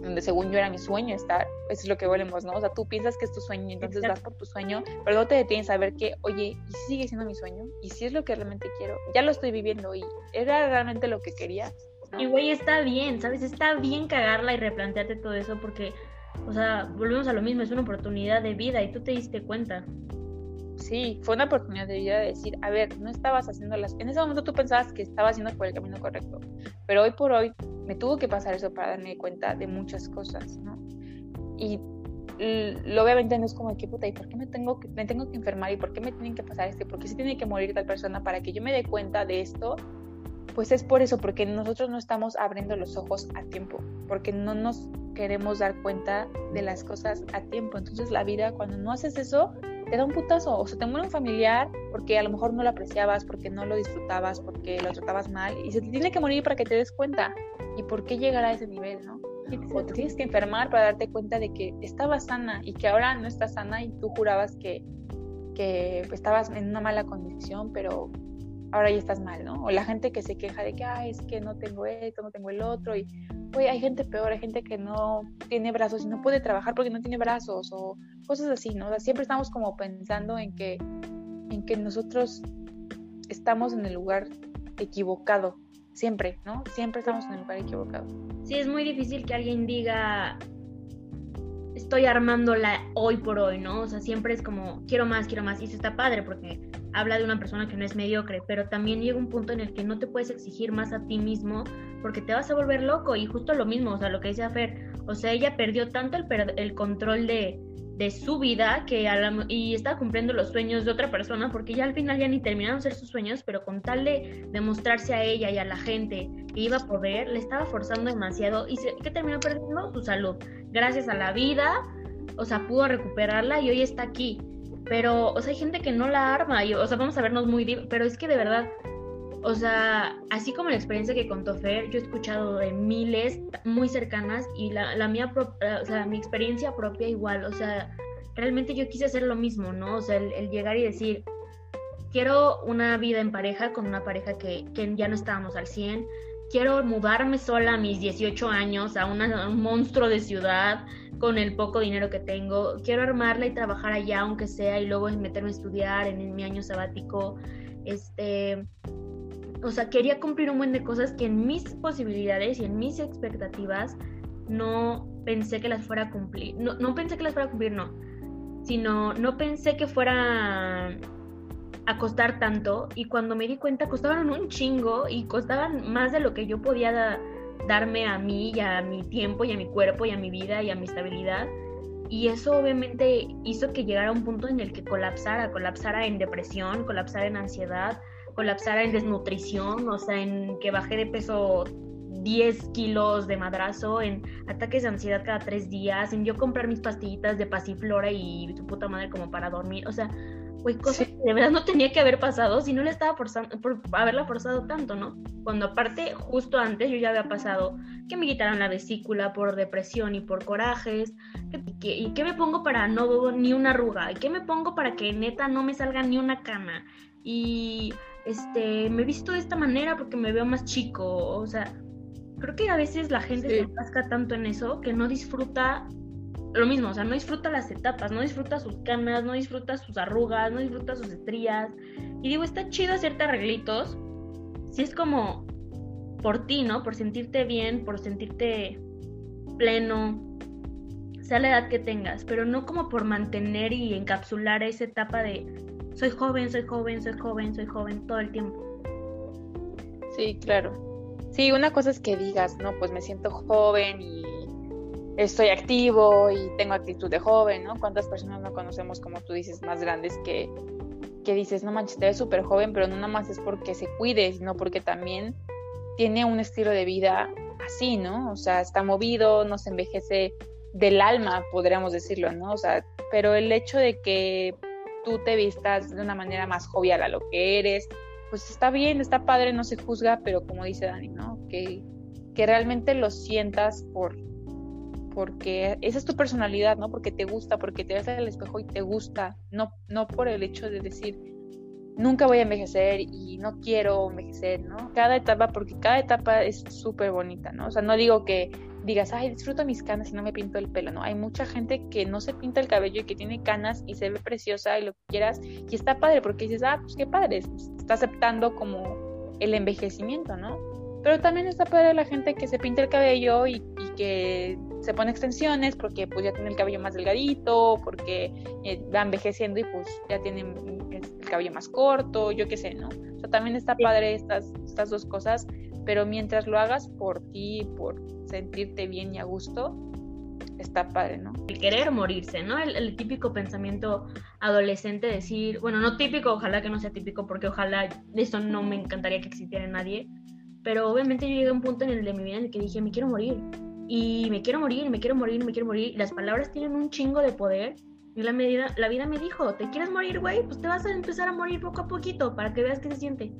donde según yo era mi sueño estar, eso es lo que volvemos, ¿no? O sea, tú piensas que es tu sueño y entonces vas por tu sueño, pero no te detienes a ver que, oye, ¿y si sigue siendo mi sueño? ¿Y si es lo que realmente quiero? Ya lo estoy viviendo y era realmente lo que quería. Y güey, está bien, ¿sabes? Está bien cagarla y replantearte todo eso porque, o sea, volvemos a lo mismo, es una oportunidad de vida y tú te diste cuenta sí, fue una oportunidad de vida de decir, a ver, no estabas haciendo las... En ese momento tú pensabas que estabas haciendo por el camino correcto, pero hoy por hoy me tuvo que pasar eso para darme cuenta de muchas cosas, ¿no? Y obviamente no es como, ¿qué puta? ¿Y por qué me tengo, que, me tengo que enfermar? ¿Y por qué me tienen que pasar esto? ¿Por qué se tiene que morir tal persona para que yo me dé cuenta de esto? Pues es por eso, porque nosotros no estamos abriendo los ojos a tiempo, porque no nos queremos dar cuenta de las cosas a tiempo. Entonces la vida, cuando no haces eso, te da un putazo. O sea, te muere un familiar porque a lo mejor no lo apreciabas, porque no lo disfrutabas, porque lo tratabas mal. Y se te tiene que morir para que te des cuenta. ¿Y por qué llegar a ese nivel, no? O te tienes que enfermar para darte cuenta de que estabas sana y que ahora no estás sana y tú jurabas que, que estabas en una mala condición, pero ahora ya estás mal, ¿no? O la gente que se queja de que, ay, es que no tengo esto, no tengo el otro, y, pues hay gente peor, hay gente que no tiene brazos y no puede trabajar porque no tiene brazos, o cosas así, ¿no? O sea, siempre estamos como pensando en que, en que nosotros estamos en el lugar equivocado, siempre, ¿no? Siempre estamos en el lugar equivocado. Sí, es muy difícil que alguien diga, estoy armándola hoy por hoy, ¿no? O sea, siempre es como, quiero más, quiero más, y eso está padre porque habla de una persona que no es mediocre, pero también llega un punto en el que no te puedes exigir más a ti mismo porque te vas a volver loco y justo lo mismo, o sea, lo que decía Fer, o sea, ella perdió tanto el, control de, su vida que y está cumpliendo los sueños de otra persona porque ya al final ya ni terminaron ser sus sueños, pero con tal de demostrarse a ella y a la gente que iba a poder, le estaba forzando demasiado y ¿qué terminó perdiendo? Su salud. Gracias a la vida, o sea, pudo recuperarla y hoy está aquí. Pero, o sea, hay gente que no la arma, y, o sea, vamos a vernos muy... Pero es que de verdad, o sea, así como la experiencia que contó Fer, yo he escuchado de miles muy cercanas y la, la mía, o sea, mi experiencia propia igual, o sea, realmente yo quise hacer lo mismo, ¿no? O sea, el, llegar y decir, quiero una vida en pareja con una pareja que, que ya no estábamos al 100, quiero mudarme sola a mis 18 años a, un monstruo de ciudad con el poco dinero que tengo, quiero armarla y trabajar allá aunque sea y luego meterme a estudiar en, en mi año sabático, este o sea, quería cumplir un buen de cosas que en mis posibilidades y en mis expectativas no pensé que las fuera a cumplir. No, no pensé que las fuera a cumplir, no. Sino no pensé que fuera a costar tanto. Y cuando me di cuenta, costaban un chingo y costaban más de lo que yo podía darme a mí y a mi tiempo y a mi cuerpo y a mi vida y a mi estabilidad. Y eso obviamente hizo que llegara a un punto en el que colapsara, colapsara en depresión, colapsara en ansiedad, colapsara en desnutrición, o sea, en que bajé de peso 10 kilos de madrazo, en ataques de ansiedad cada tres días, en yo comprar mis pastillitas de pasiflora y su puta madre como para dormir, o sea, güey, cosas que de verdad no tenía que haber pasado si no le estaba forzando, por haberla forzado tanto, ¿no? Cuando aparte, justo antes yo ya había pasado que me quitaron la vesícula por depresión y por corajes, y qué me pongo para no ni una arruga, y qué me pongo para que neta no me salga ni una cana, y este, me he visto de esta manera porque me veo más chico, o sea, creo que a veces la gente se enfrasca tanto en eso que no disfruta lo mismo, o sea, no disfruta las etapas, no disfruta sus canas, no disfruta sus arrugas, no disfruta sus estrías. Y digo, está chido hacerte arreglitos, si es como por ti, ¿no? Por sentirte bien, por sentirte pleno, sea la edad que tengas, pero no como por mantener y encapsular esa etapa de soy joven, soy joven, soy joven, soy joven todo el tiempo. Sí, claro. Sí, una cosa es que digas, no, pues me siento joven y estoy activo y tengo actitud de joven, ¿no? ¿Cuántas personas no conocemos, como tú dices, más grandes que, que dices, no manches, te ves súper joven, pero no nada más es porque se cuide, sino porque también tiene un estilo de vida así, ¿no? O sea, está movido, no se envejece del alma, podríamos decirlo, ¿no? O sea, pero el hecho de que tú te vistas de una manera más jovial a lo que eres, pues está bien, está padre, no se juzga, pero como dice Dani, ¿no? Que, que realmente lo sientas por, porque esa es tu personalidad, ¿no? Porque te gusta, porque te ves al espejo y te gusta, no, no por el hecho de decir, nunca voy a envejecer y no quiero envejecer, ¿no? Cada etapa, porque cada etapa es súper bonita, ¿no? O sea, no digo que digas, ay, disfruto mis canas y no me pinto el pelo, ¿no? Hay mucha gente que no se pinta el cabello y que tiene canas y se ve preciosa y lo que quieras y está padre porque dices, ah, pues qué padre, está aceptando como el envejecimiento, ¿no? Pero también está padre la gente que se pinta el cabello y, que se pone extensiones porque pues ya tiene el cabello más delgadito, porque eh, va envejeciendo y pues ya tiene el cabello más corto, yo qué sé, ¿no? O sea, también está padre estas, estas dos cosas, pero mientras lo hagas por ti, por sentirte bien y a gusto, está padre, ¿no? El querer morirse, ¿no? El, típico pensamiento adolescente, decir, bueno, no típico, ojalá que no sea típico, porque ojalá eso no me encantaría que existiera en nadie, pero obviamente yo llegué a un punto en el de mi vida en el que dije, me quiero morir, y me quiero morir, me quiero morir, me quiero morir, y las palabras tienen un chingo de poder, y la, medida, la vida me dijo, ¿te quieres morir, güey? Pues te vas a empezar a morir poco a poquito para que veas qué se siente.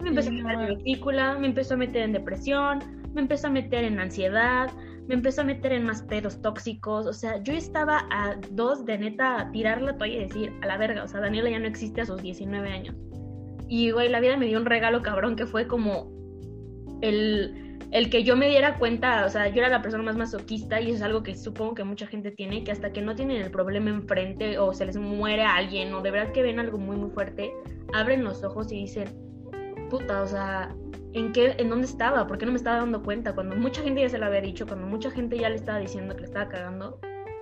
Me empezó a meter en película, me empezó a meter en depresión, me empezó a meter en ansiedad, me empezó a meter en más pedos tóxicos. O sea, yo estaba a dos de neta tirar la toalla y decir, a la verga, o sea, Daniela ya no existe a sus 19 años. Y, güey, la vida me dio un regalo cabrón que fue como el, el que yo me diera cuenta, o sea, yo era la persona más masoquista y eso es algo que supongo que mucha gente tiene, que hasta que no tienen el problema enfrente o se les muere a alguien o de verdad que ven algo muy, muy fuerte, abren los ojos y dicen, puta, o sea, ¿en qué, en dónde estaba? ¿Por qué no me estaba dando cuenta? Cuando mucha gente ya se lo había dicho, cuando mucha gente ya le estaba diciendo que le estaba cagando,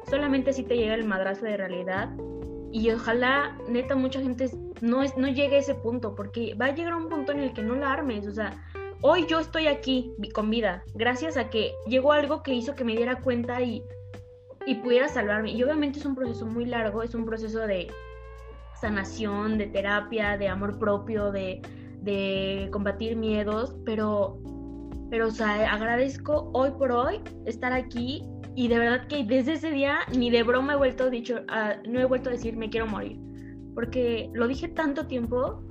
solamente si te llega el madrazo de realidad y ojalá, neta, mucha gente no, es, no llegue a ese punto, porque va a llegar un punto en el que no la armes, o sea, hoy yo estoy aquí con vida, gracias a que llegó algo que hizo que me diera cuenta y, y pudiera salvarme. Y obviamente es un proceso muy largo, es un proceso de sanación, de terapia, de amor propio, de de combatir miedos, pero, pero, o sea, agradezco hoy por hoy estar aquí y de verdad que desde ese día ni de broma he vuelto dicho, uh, no he vuelto a decir me quiero morir, porque lo dije tanto tiempo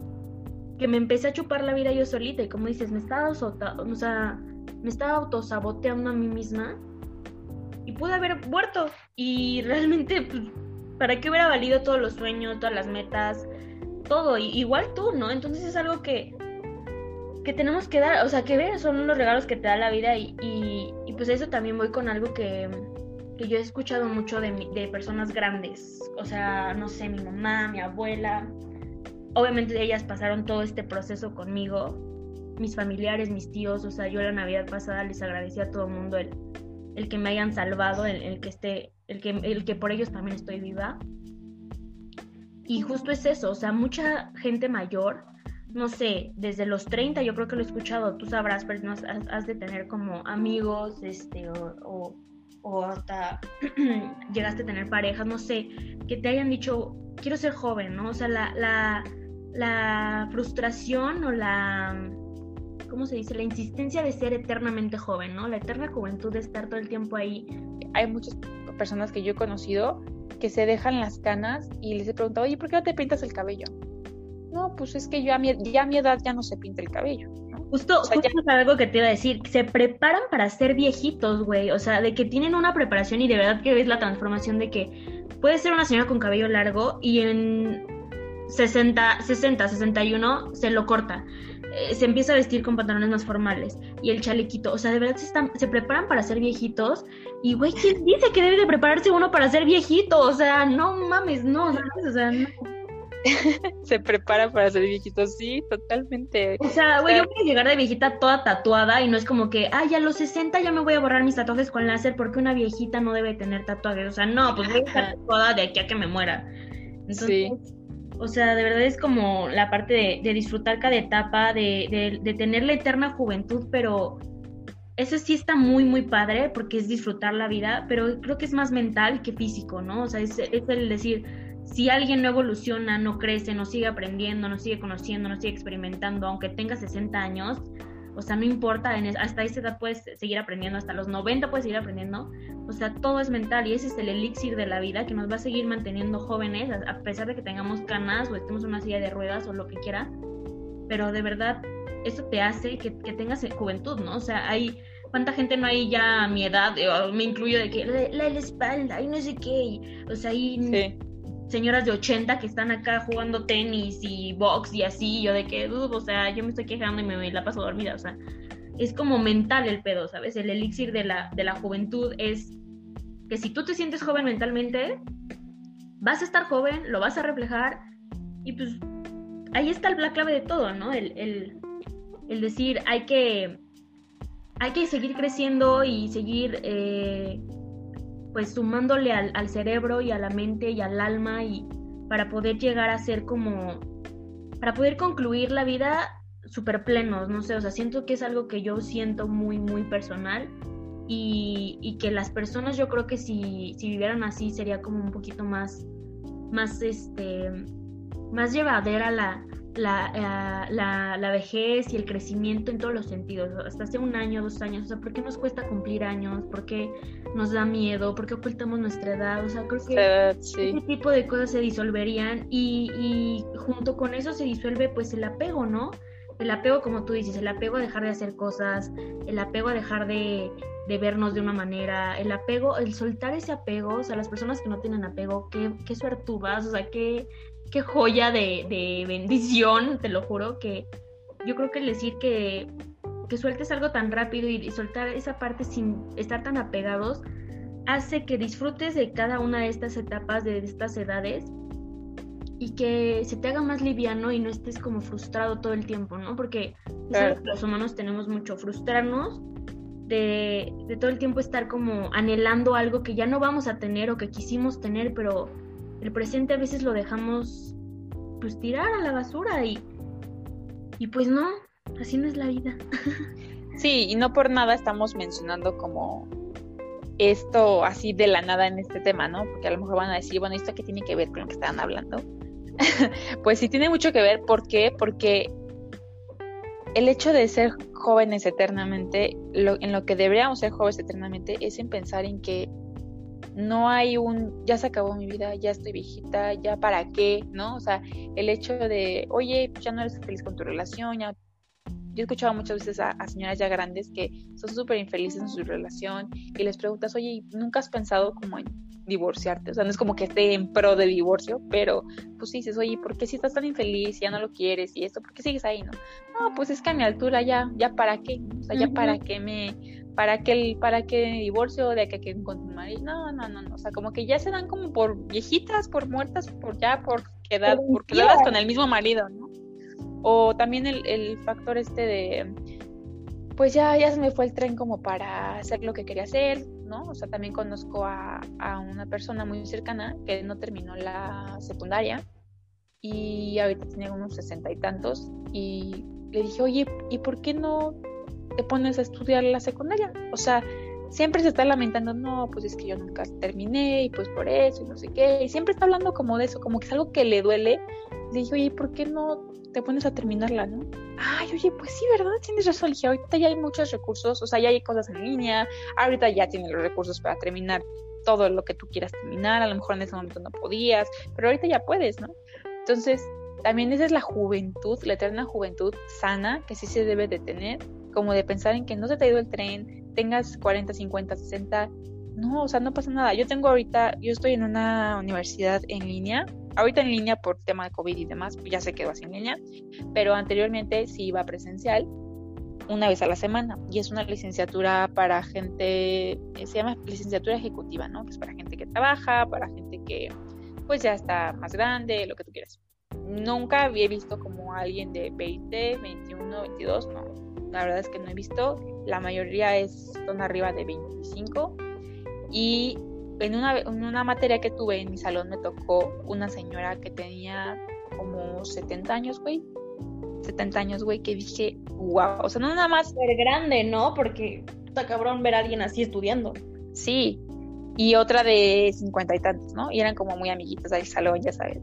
que me empecé a chupar la vida yo solita y como dices, me estaba, o sea, me estaba autosaboteando a mí misma y pude haber muerto y realmente, pues, ¿para qué hubiera valido todos los sueños, todas las metas? todo, igual tú, ¿no? Entonces es algo que, que tenemos que dar, o sea, que ver, son los regalos que te da la vida y, y, pues eso también voy con algo que, que yo he escuchado mucho de, de personas grandes, o sea, no sé, mi mamá, mi abuela, obviamente ellas pasaron todo este proceso conmigo, mis familiares, mis tíos, o sea, yo la Navidad pasada les agradecí a todo el mundo el, el que me hayan salvado, el, el, que esté, el que, el que por ellos también estoy viva. Y justo es eso, o sea, mucha gente mayor, no sé, desde los 30 yo creo que lo he escuchado, tú sabrás, pero has, de tener como amigos, este, o, o, hasta llegaste a tener parejas, no sé, que te hayan dicho, quiero ser joven, ¿no? O sea, la, la, la frustración o la, ¿cómo se dice? La insistencia de ser eternamente joven, ¿no? La eterna juventud de estar todo el tiempo ahí. Hay muchas personas que yo he conocido que se dejan las canas y les he preguntado, oye, ¿por qué no te pintas el cabello? No, pues es que yo a mi, ya a mi edad ya no se pinta el cabello. Justo, o algo que te iba a decir, se preparan para ser viejitos, güey, o sea, de que tienen una preparación y de verdad que ves la transformación de que puede ser una señora con cabello largo y en 60, 60, 61 se lo corta. Eh, se empieza a vestir con pantalones más formales y el chalequito, o sea, de verdad se, están, se preparan para ser viejitos y, güey, ¿quién dice que debe de prepararse uno para ser viejito? O sea, no mames, no, O sea, no. se prepara para ser viejito, sí, totalmente. O sea, güey, yo voy a llegar de viejita toda tatuada y no es como que, ay, a los 60 ya me voy a borrar mis tatuajes con láser porque una viejita no debe tener tatuajes. O sea, no, pues voy a estar tatuada de aquí a que me muera. Entonces, sí. O sea, de verdad es como la parte de, disfrutar cada etapa, de, de, tener la eterna juventud, pero eso sí está muy, muy padre porque es disfrutar la vida, pero creo que es más mental que físico, ¿no? O sea, es, es el decir, si alguien no evoluciona, no crece, no sigue aprendiendo, no sigue conociendo, no sigue experimentando, aunque tenga 60 años, o sea, no importa, hasta esa edad puedes seguir aprendiendo, hasta los 90 puedes seguir aprendiendo, o sea, todo es mental y ese es el elixir de la vida que nos va a seguir manteniendo jóvenes, a pesar de que tengamos canas o estemos en una silla de ruedas o lo que quiera, pero de verdad, eso te hace que, tengas juventud, ¿no? O sea, hay cuánta gente no hay ya a mi edad, me incluyo de que la, la espalda y no sé qué, o sea, hay señoras de 80 que están acá jugando tenis y box y así, yo de que, o sea, yo me estoy quejando y me, la paso dormida, o sea, es como mental el pedo, ¿sabes? El elixir de la, de la juventud es que si tú te sientes joven mentalmente, vas a estar joven, lo vas a reflejar y pues ahí está la clave de todo, ¿no? El, el, el decir, hay que, hay que seguir creciendo y seguir... Eh, pues sumándole al, al, cerebro y a la mente y al alma y para poder llegar a ser como, para poder concluir la vida súper plenos, no sé, o sea, siento que es algo que yo siento muy, muy personal y, y que las personas yo creo que si, si vivieran así sería como un poquito más, más, este, más llevadera la, la, eh, la, la, vejez y el crecimiento en todos los sentidos, hasta hace un año, dos años, o sea, ¿por qué nos cuesta cumplir años? ¿Por qué nos da miedo? ¿Por qué ocultamos nuestra edad? O sea, creo que ese tipo de cosas se disolverían y, y junto con eso se disuelve pues el apego, ¿no? El apego, como tú dices, el apego a dejar de hacer cosas, el apego a dejar de, de vernos de una manera, el apego, el soltar ese apego, o sea, las personas que no tienen apego, qué, qué suertudas, o sea, qué, qué joya de, bendición, te lo juro, que yo creo que el decir que, que sueltes algo tan rápido y, soltar esa parte sin estar tan apegados, hace que disfrutes de cada una de estas etapas, de estas edades, y que se te haga más liviano y no estés como frustrado todo el tiempo, ¿no? Porque los humanos tenemos mucho frustrarnos de, de, todo el tiempo estar como anhelando algo que ya no vamos a tener o que quisimos tener, pero el presente a veces lo dejamos pues tirar a la basura y, y pues no, así no es la vida. Sí, y no por nada estamos mencionando como esto así de la nada en este tema, ¿no? Porque a lo mejor van a decir, bueno, ¿esto qué tiene que ver con lo que estaban hablando? pues sí tiene mucho que ver, ¿por qué? Porque el hecho de ser jóvenes eternamente, en lo que deberíamos ser jóvenes eternamente, es en pensar en que no hay un, ya se acabó mi vida, ya estoy viejita, ya para qué, ¿no? O sea, el hecho de, oye, pues ya no eres feliz con tu relación, ya... Yo he escuchado muchas veces a, señoras ya grandes que son súper infelices en su relación y les preguntas, oye, ¿nunca has pensado como en divorciarte? O sea, no es como que esté en pro de divorcio, pero pues dices, oye, ¿por qué si estás tan infeliz, ya no lo quieres y esto, por qué sigues ahí, no? No, pues es que a mi altura ya, ya para qué, o sea, ya para qué me para que el, para que divorcio de que, que con tu marido, no, no, no, no, o sea, como que ya se dan como por viejitas, por muertas, por ya, por quedar, por quedadas con el mismo marido, ¿no? O también el, el factor este de, pues ya, ya se me fue el tren como para hacer lo que quería hacer, ¿no? O sea, también conozco a, a una persona muy cercana que no terminó la secundaria y ahorita tiene unos sesenta y tantos y le dije, oye, ¿y por qué no te pones a estudiar la secundaria. O sea, siempre se está lamentando, no, pues es que yo nunca terminé y pues por eso y no sé qué. Y siempre está hablando como de eso, como que es algo que le duele. Le dije, oye, ¿por qué no te pones a terminarla, no? Ay, oye, pues sí, ¿verdad? Tienes razón. dije, ahorita ya hay muchos recursos, o sea, ya hay cosas en línea, ahorita ya tienen los recursos para terminar todo lo que tú quieras terminar, a lo mejor en ese momento no podías, pero ahorita ya puedes, ¿no? Entonces, también esa es la juventud, la eterna juventud sana que sí se debe de tener, como de pensar en que no se te ha ido el tren, tengas 40, 50, 60, no, o sea, no pasa nada. Yo tengo ahorita, yo estoy en una universidad en línea, ahorita en línea por tema de COVID y demás, ya se quedó así en línea, pero anteriormente sí iba presencial una vez a la semana y es una licenciatura para gente, eh, se llama licenciatura ejecutiva, ¿no? Que es para gente que trabaja, para gente que pues ya está más grande, lo que tú quieras. Nunca había visto como alguien de 20, 21, 22, no. La verdad es que no he visto. La mayoría es, son arriba de 25. Y en una, en una materia que tuve en mi salón me tocó una señora que tenía como 70 años, güey. 70 años, güey, que dije, wow, o sea, no nada más. Ser grande, ¿no? Porque está cabrón ver a alguien así estudiando. Sí, y otra de 50 y tantos, ¿no? Y eran como muy amiguitos del salón, ya sabes.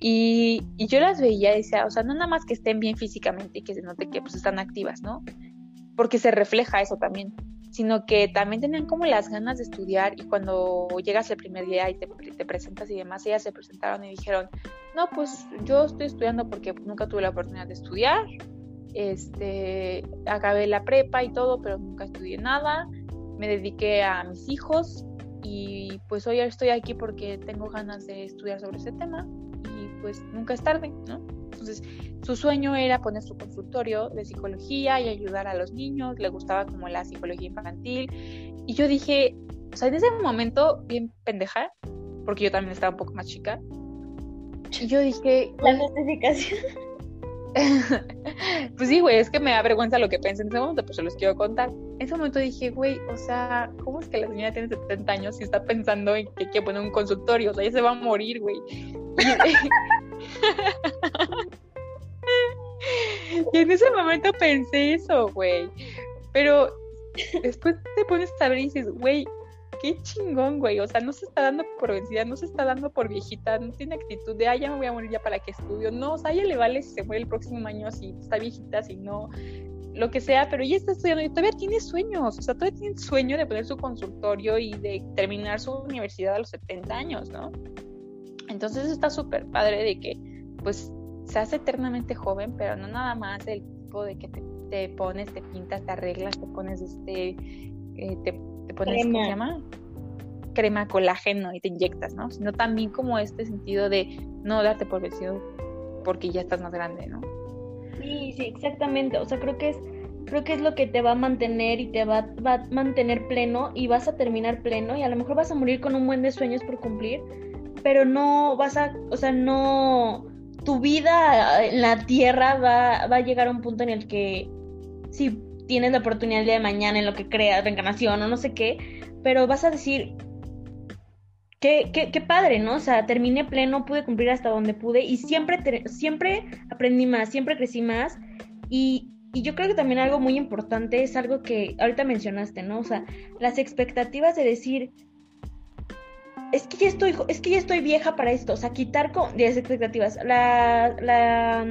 Y, y, yo las veía y decía, o sea, no nada más que estén bien físicamente y que se note que pues están activas, ¿no? Porque se refleja eso también sino que también tenían como las ganas de estudiar y cuando llegas el primer día y te, presentas y demás, ellas se presentaron y dijeron, no, pues yo estoy estudiando porque nunca tuve la oportunidad de estudiar, este, acabé la prepa y todo, pero nunca estudié nada, me dediqué a mis hijos y pues hoy estoy aquí porque tengo ganas de estudiar sobre ese tema y pues nunca es tarde, ¿no? Entonces, su sueño era poner su consultorio de psicología y ayudar a los niños, le gustaba como la psicología infantil. Y yo dije, o sea, en ese momento, bien pendeja, porque yo también estaba un poco más chica, y yo dije... La justificación. pues sí, güey, es que me da vergüenza lo que pensé en ese momento, pues se los quiero contar. En ese momento dije, güey, o sea, ¿cómo es que la señora tiene 70 años y está pensando en que quiere poner un consultorio? O sea, ya se va a morir, güey. y en ese momento pensé eso, güey. Pero después te pones a ver y dices, güey, qué chingón, güey. O sea, no se está dando por vencida, no se está dando por viejita, no tiene actitud de, ah, ya me voy a morir ya para que estudio. No, o sea, a le vale si se muere el próximo año, si está viejita, si no, lo que sea, pero ella está estudiando y todavía tiene sueños. O sea, todavía tiene sueño de poner su consultorio y de terminar su universidad a los 70 años, ¿no? Entonces está súper padre de que, pues, se hace eternamente joven, pero no nada más el tipo de que te, pones, te pintas, te arreglas, te pones este, eh, te, pones, ¿cómo se llama? Crema colágeno y te inyectas, ¿no? Sino también como este sentido de no darte por vencido porque ya estás más grande, ¿no? Sí, sí, exactamente. O sea, creo que es creo que es lo que te va a mantener y te va, va, a mantener pleno y vas a terminar pleno y a lo mejor vas a morir con un buen de sueños por cumplir, pero no vas a, o sea, no, tu vida en la tierra va, va a llegar a un punto en el que si tienes la oportunidad el día de mañana en lo que creas, reencarnación o no sé qué, pero vas a decir, qué, qué, qué padre, ¿no? O sea, terminé pleno, pude cumplir hasta donde pude y siempre, siempre aprendí más, siempre crecí más y, y yo creo que también algo muy importante es algo que ahorita mencionaste, ¿no? O sea, las expectativas de decir, es que ya estoy, es que ya estoy vieja para esto, o sea, quitar con, de las expectativas. La, la,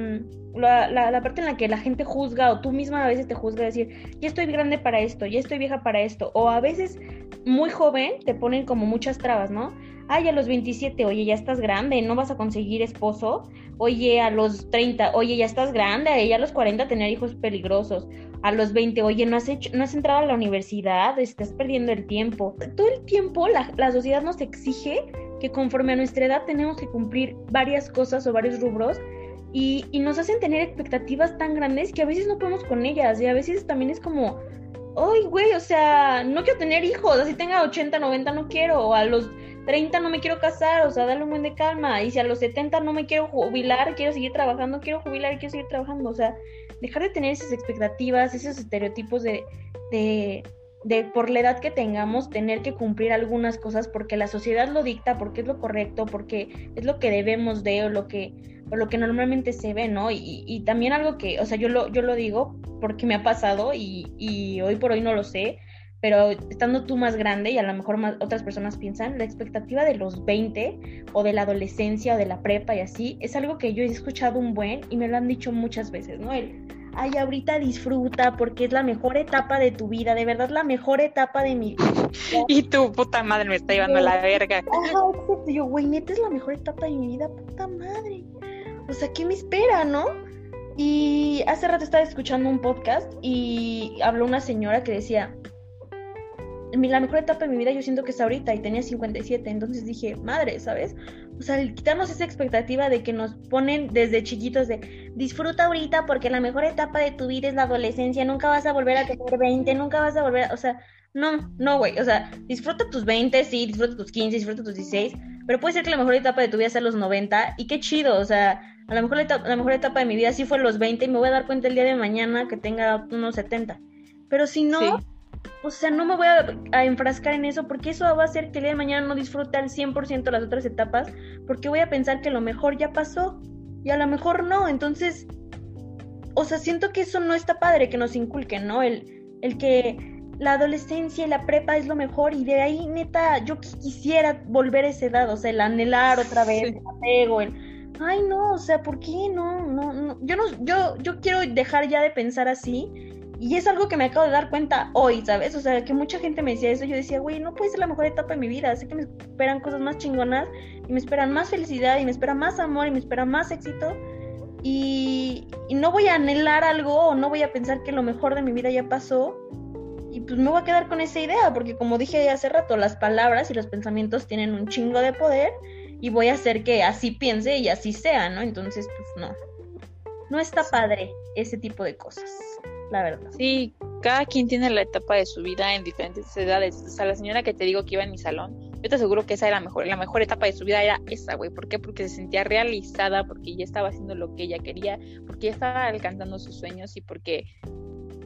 la, la, parte en la que la gente juzga o tú misma a veces te juzga decir, ya estoy grande para esto, ya estoy vieja para esto, o a veces muy joven te ponen como muchas trabas, ¿no? Ay, a los 27, oye, ya estás grande, no vas a conseguir esposo. Oye, a los 30, oye, ya estás grande, ya a los 40 tener hijos peligrosos a los 20, oye, no has, hecho, no has entrado a la universidad, estás perdiendo el tiempo. Todo el tiempo la, sociedad nos exige que conforme a nuestra edad tenemos que cumplir varias cosas o varios rubros y, y, nos hacen tener expectativas tan grandes que a veces no podemos con ellas y a veces también es como, ay, güey, o sea, no quiero tener hijos, así tenga 80, 90 no quiero, o a los 30 no me quiero casar, o sea, dale un buen de calma, y si a los 70 no me quiero jubilar, quiero seguir trabajando, quiero jubilar, quiero seguir trabajando, o sea, dejar de tener esas expectativas, esos estereotipos de, de, de, por la edad que tengamos, tener que cumplir algunas cosas porque la sociedad lo dicta, porque es lo correcto, porque es lo que debemos de o lo que, o lo que normalmente se ve, ¿no? Y, y también algo que, o sea, yo lo, yo lo digo porque me ha pasado y, y hoy por hoy no lo sé, pero estando tú más grande y a lo mejor más, otras personas piensan, la expectativa de los 20 o de la adolescencia o de la prepa y así, es algo que yo he escuchado un buen y me lo han dicho muchas veces, ¿no? El, ay, ahorita disfruta porque es la mejor etapa de tu vida, de verdad la mejor etapa de mi vida. y tu puta madre me está llevando a la verga. Ajá. Yo, güey, neta es la mejor etapa de mi vida, puta madre. O sea, ¿qué me espera, no? Y hace rato estaba escuchando un podcast y habló una señora que decía, la mejor etapa de mi vida yo siento que es ahorita y tenía 57, entonces dije, madre, ¿sabes? O sea, quitarnos esa expectativa de que nos ponen desde chiquitos de disfruta ahorita porque la mejor etapa de tu vida es la adolescencia, nunca vas a volver a tener 20, nunca vas a volver, a... o sea, no, no, güey, o sea, disfruta tus 20, sí, disfruta tus 15, disfruta tus 16, pero puede ser que la mejor etapa de tu vida sea los 90 y qué chido, o sea, a lo mejor la, etapa, la mejor etapa de mi vida sí fue los 20 y me voy a dar cuenta el día de mañana que tenga unos 70. Pero si no, o sea, no me voy a, enfrascar en eso porque eso va a hacer que el día de mañana no disfrute al 100% las otras etapas porque voy a pensar que lo mejor ya pasó y a lo mejor no. Entonces, o sea, siento que eso no está padre que nos inculquen, ¿no? El, el que la adolescencia y la prepa es lo mejor y de ahí, neta, yo quisiera volver a esa edad, o sea, el anhelar otra vez, el apego, el... Ay, no, o sea, ¿por qué no? No, no, yo no, yo, yo quiero dejar ya de pensar así y es algo que me acabo de dar cuenta hoy, ¿sabes? O sea, que mucha gente me decía eso. Yo decía, güey, no puede ser la mejor etapa de mi vida. Sé que me esperan cosas más chingonas y me esperan más felicidad y me espera más amor y me espera más éxito. Y, no voy a anhelar algo o no voy a pensar que lo mejor de mi vida ya pasó. Y pues me voy a quedar con esa idea, porque como dije hace rato, las palabras y los pensamientos tienen un chingo de poder y voy a hacer que así piense y así sea, ¿no? Entonces, pues no. No está padre ese tipo de cosas la verdad. Sí, cada quien tiene la etapa de su vida en diferentes edades. O sea, la señora que te digo que iba en mi salón, yo te aseguro que esa era la mejor, la mejor etapa de su vida era esa, güey. ¿Por qué? Porque se sentía realizada, porque ya estaba haciendo lo que ella quería, porque ya estaba alcanzando sus sueños y porque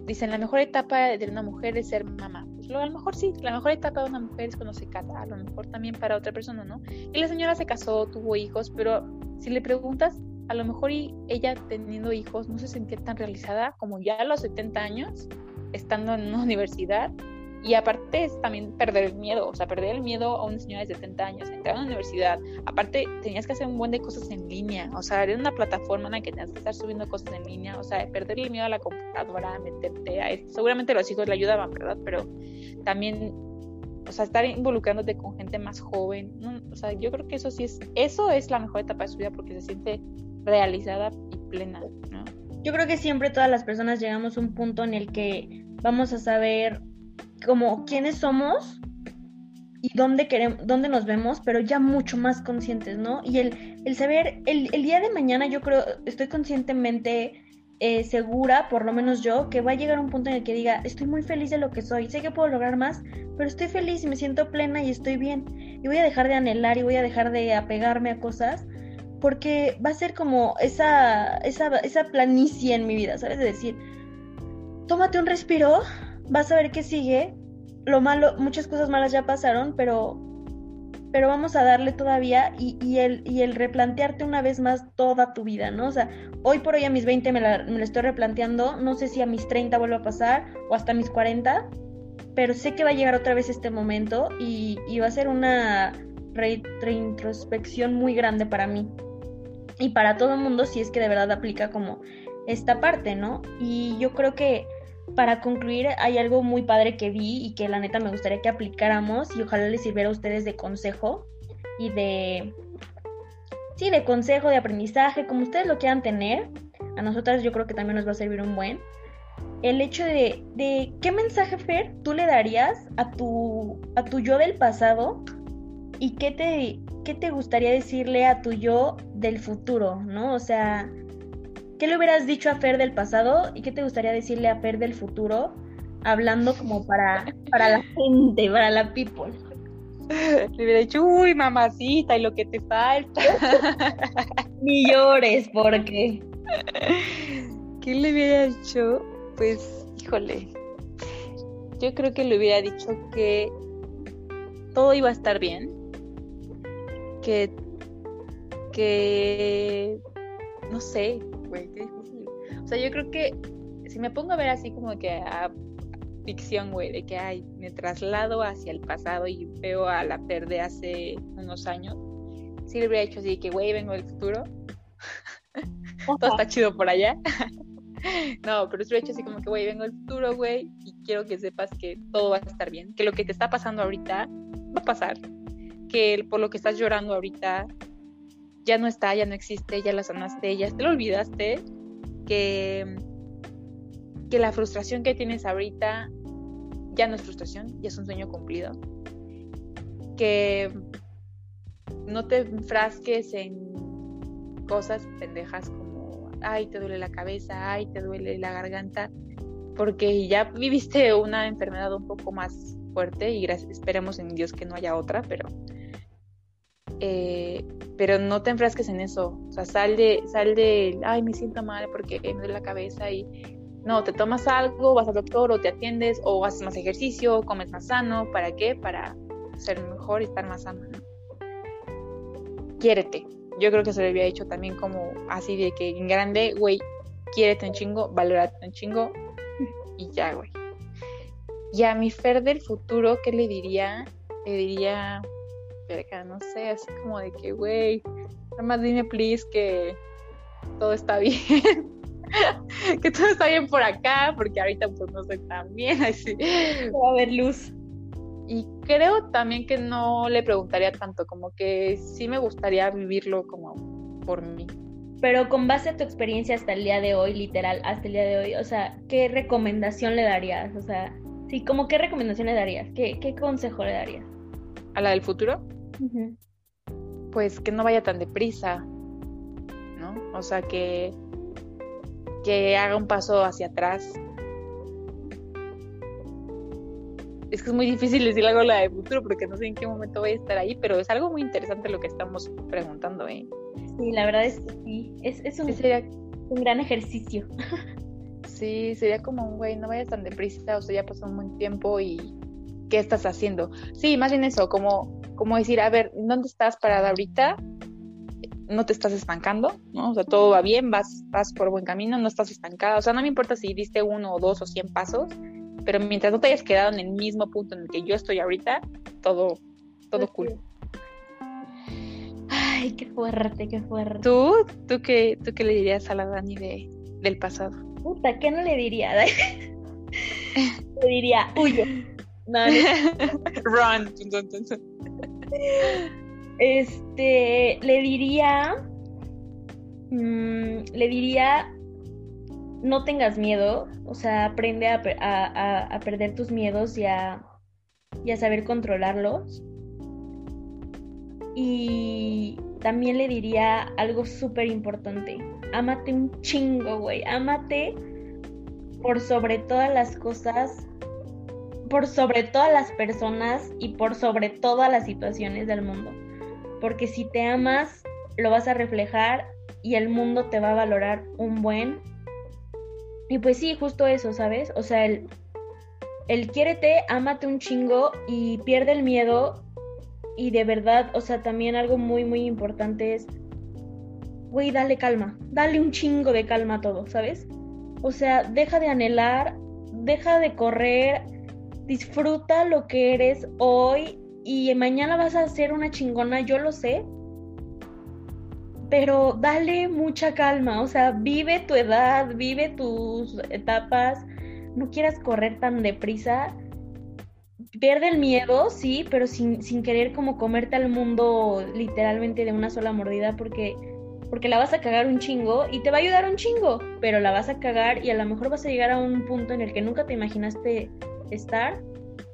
dicen la mejor etapa de una mujer es ser mamá. Pues lo, a lo mejor sí, la mejor etapa de una mujer es cuando se casa, a lo mejor también para otra persona, ¿no? Y la señora se casó, tuvo hijos, pero si le preguntas, a lo mejor ella teniendo hijos no se sentía tan realizada como ya a los 70 años, estando en una universidad. Y aparte es también perder el miedo, o sea, perder el miedo a una señora de 70 años, entrar a una universidad. Aparte, tenías que hacer un buen de cosas en línea, o sea, era una plataforma en la que tenías que estar subiendo cosas en línea, o sea, perder el miedo a la computadora, meterte a esto. Seguramente los hijos le ayudaban, ¿verdad? Pero también o sea, estar involucrándote con gente más joven, o sea, yo creo que eso sí es, eso es la mejor etapa de su vida porque se siente realizada y plena, ¿no? Yo creo que siempre todas las personas llegamos a un punto en el que vamos a saber como quiénes somos y dónde queremos, dónde nos vemos, pero ya mucho más conscientes, ¿no? Y el, el saber, el, el día de mañana yo creo, estoy conscientemente eh, segura, por lo menos yo, que va a llegar un punto en el que diga, estoy muy feliz de lo que soy, sé que puedo lograr más, pero estoy feliz y me siento plena y estoy bien. Y voy a dejar de anhelar y voy a dejar de apegarme a cosas porque va a ser como esa, esa, esa planicie en mi vida, ¿sabes? De decir, tómate un respiro, vas a ver qué sigue. Lo malo, muchas cosas malas ya pasaron, pero, pero vamos a darle todavía y, y, el, y el replantearte una vez más toda tu vida, ¿no? O sea, hoy por hoy a mis 20 me la, me estoy replanteando, no sé si a mis 30 vuelvo a pasar o hasta mis 40, pero sé que va a llegar otra vez este momento y, y va a ser una reintrospección muy grande para mí y para todo el mundo si es que de verdad aplica como esta parte, ¿no? Y yo creo que para concluir hay algo muy padre que vi y que la neta me gustaría que aplicáramos y ojalá les sirviera a ustedes de consejo y de sí, de consejo, de aprendizaje, como ustedes lo quieran tener. A nosotras yo creo que también nos va a servir un buen. El hecho de, de qué mensaje, Fer, tú le darías a tu, a tu yo del pasado y qué te, qué te gustaría decirle a tu yo del futuro, ¿no? O sea, ¿qué le hubieras dicho a Fer del pasado y qué te gustaría decirle a Fer del futuro? Hablando como para, para la gente, para la people. Le hubiera dicho, uy, mamacita, y lo que te falta. Ni llores, porque. ¿Qué le hubiera dicho? Pues, híjole. Yo creo que le hubiera dicho que todo iba a estar bien, que, que, no sé, güey, qué difícil. O sea, yo creo que si me pongo a ver así como que a ficción, güey, de que ay, me traslado hacia el pasado y veo a la Per de hace unos años, sí le hubiera dicho así que, güey, vengo del futuro. Todo está chido por allá. no, pero es hecho así como que, güey, vengo al futuro, güey, y quiero que sepas que todo va a estar bien, que lo que te está pasando ahorita va a pasar, que por lo que estás llorando ahorita ya no está, ya no existe, ya la sanaste, ya te lo olvidaste, que, que la frustración que tienes ahorita ya no es frustración, ya es un sueño cumplido, que no te enfrasques en cosas pendejas como, ay, te duele la cabeza, ay, te duele la garganta, porque ya viviste una enfermedad un poco más fuerte y esperemos en Dios que no haya otra, pero eh, pero no te enfrasques en eso, o sea, sal de, sal de, ay, me siento mal porque me duele la cabeza y no, te tomas algo, vas al doctor o te atiendes o haces más ejercicio, comes más sano, ¿para qué? Para ser mejor y estar más sano. Quiérete. Yo creo que se le había hecho también como así de que en grande, güey, quiérete un chingo, valórate un chingo y ya, güey. Y a mi Fer del futuro, ¿qué le diría? Le diría, no sé, así como de que, güey, nada más dime, please, que todo está bien. que todo está bien por acá, porque ahorita pues no sé tan bien, así. Va a haber luz. Y creo también que no le preguntaría tanto, como que sí me gustaría vivirlo como por mí. Pero con base a tu experiencia hasta el día de hoy, literal, hasta el día de hoy, o sea, ¿qué recomendación le darías? O sea, sí, como qué recomendación le darías? ¿Qué, qué consejo le darías? ¿A la del futuro? Pues que no vaya tan deprisa, ¿no? O sea, que, que haga un paso hacia atrás. Es que es muy difícil decir algo la de futuro porque no sé en qué momento voy a estar ahí, pero es algo muy interesante lo que estamos preguntando, ¿eh? Sí, la verdad es que sí. Es, un, sería... un gran ejercicio. Sí, sería como un güey, no vayas tan deprisa, o sea, ya pasó un buen tiempo y ¿qué estás haciendo? Sí, más bien eso, como como decir, a ver, ¿dónde estás parada ahorita? No te estás estancando, ¿no? O sea, todo va bien, vas, vas por buen camino, no estás estancada. O sea, no me importa si diste uno o dos o cien pasos, pero mientras no te hayas quedado en el mismo punto en el que yo estoy ahorita, todo, todo cool. Ay, qué fuerte, qué fuerte. ¿Tú? ¿Tú qué, tú qué le dirías a la Dani de, del pasado? Puta, ¿qué no le diría? le diría, huye. Run. Este, le diría, mm, le diría, no tengas miedo, o sea, aprende a, perder tus miedos y a, y a saber controlarlos. Y también le diría algo súper importante, ámate un chingo, güey, ámate por sobre todas las cosas por sobre todas las personas y por sobre todas las situaciones del mundo. Porque si te amas, lo vas a reflejar y el mundo te va a valorar un buen. Y pues sí, justo eso, ¿sabes? O sea, el, el quiérete, ámate un chingo y pierde el miedo. Y de verdad, o sea, también algo muy, muy importante es, güey, dale calma, dale un chingo de calma a todo, ¿sabes? O sea, deja de anhelar, deja de correr, disfruta lo que eres hoy y mañana vas a ser una chingona, yo lo sé. Pero dale mucha calma, o sea, vive tu edad, vive tus etapas, no quieras correr tan deprisa. Pierde el miedo, sí, pero sin, sin querer como comerte al mundo literalmente de una sola mordida porque porque la vas a cagar un chingo y te va a ayudar un chingo, pero la vas a cagar y a lo mejor vas a llegar a un punto en el que nunca te imaginaste estar,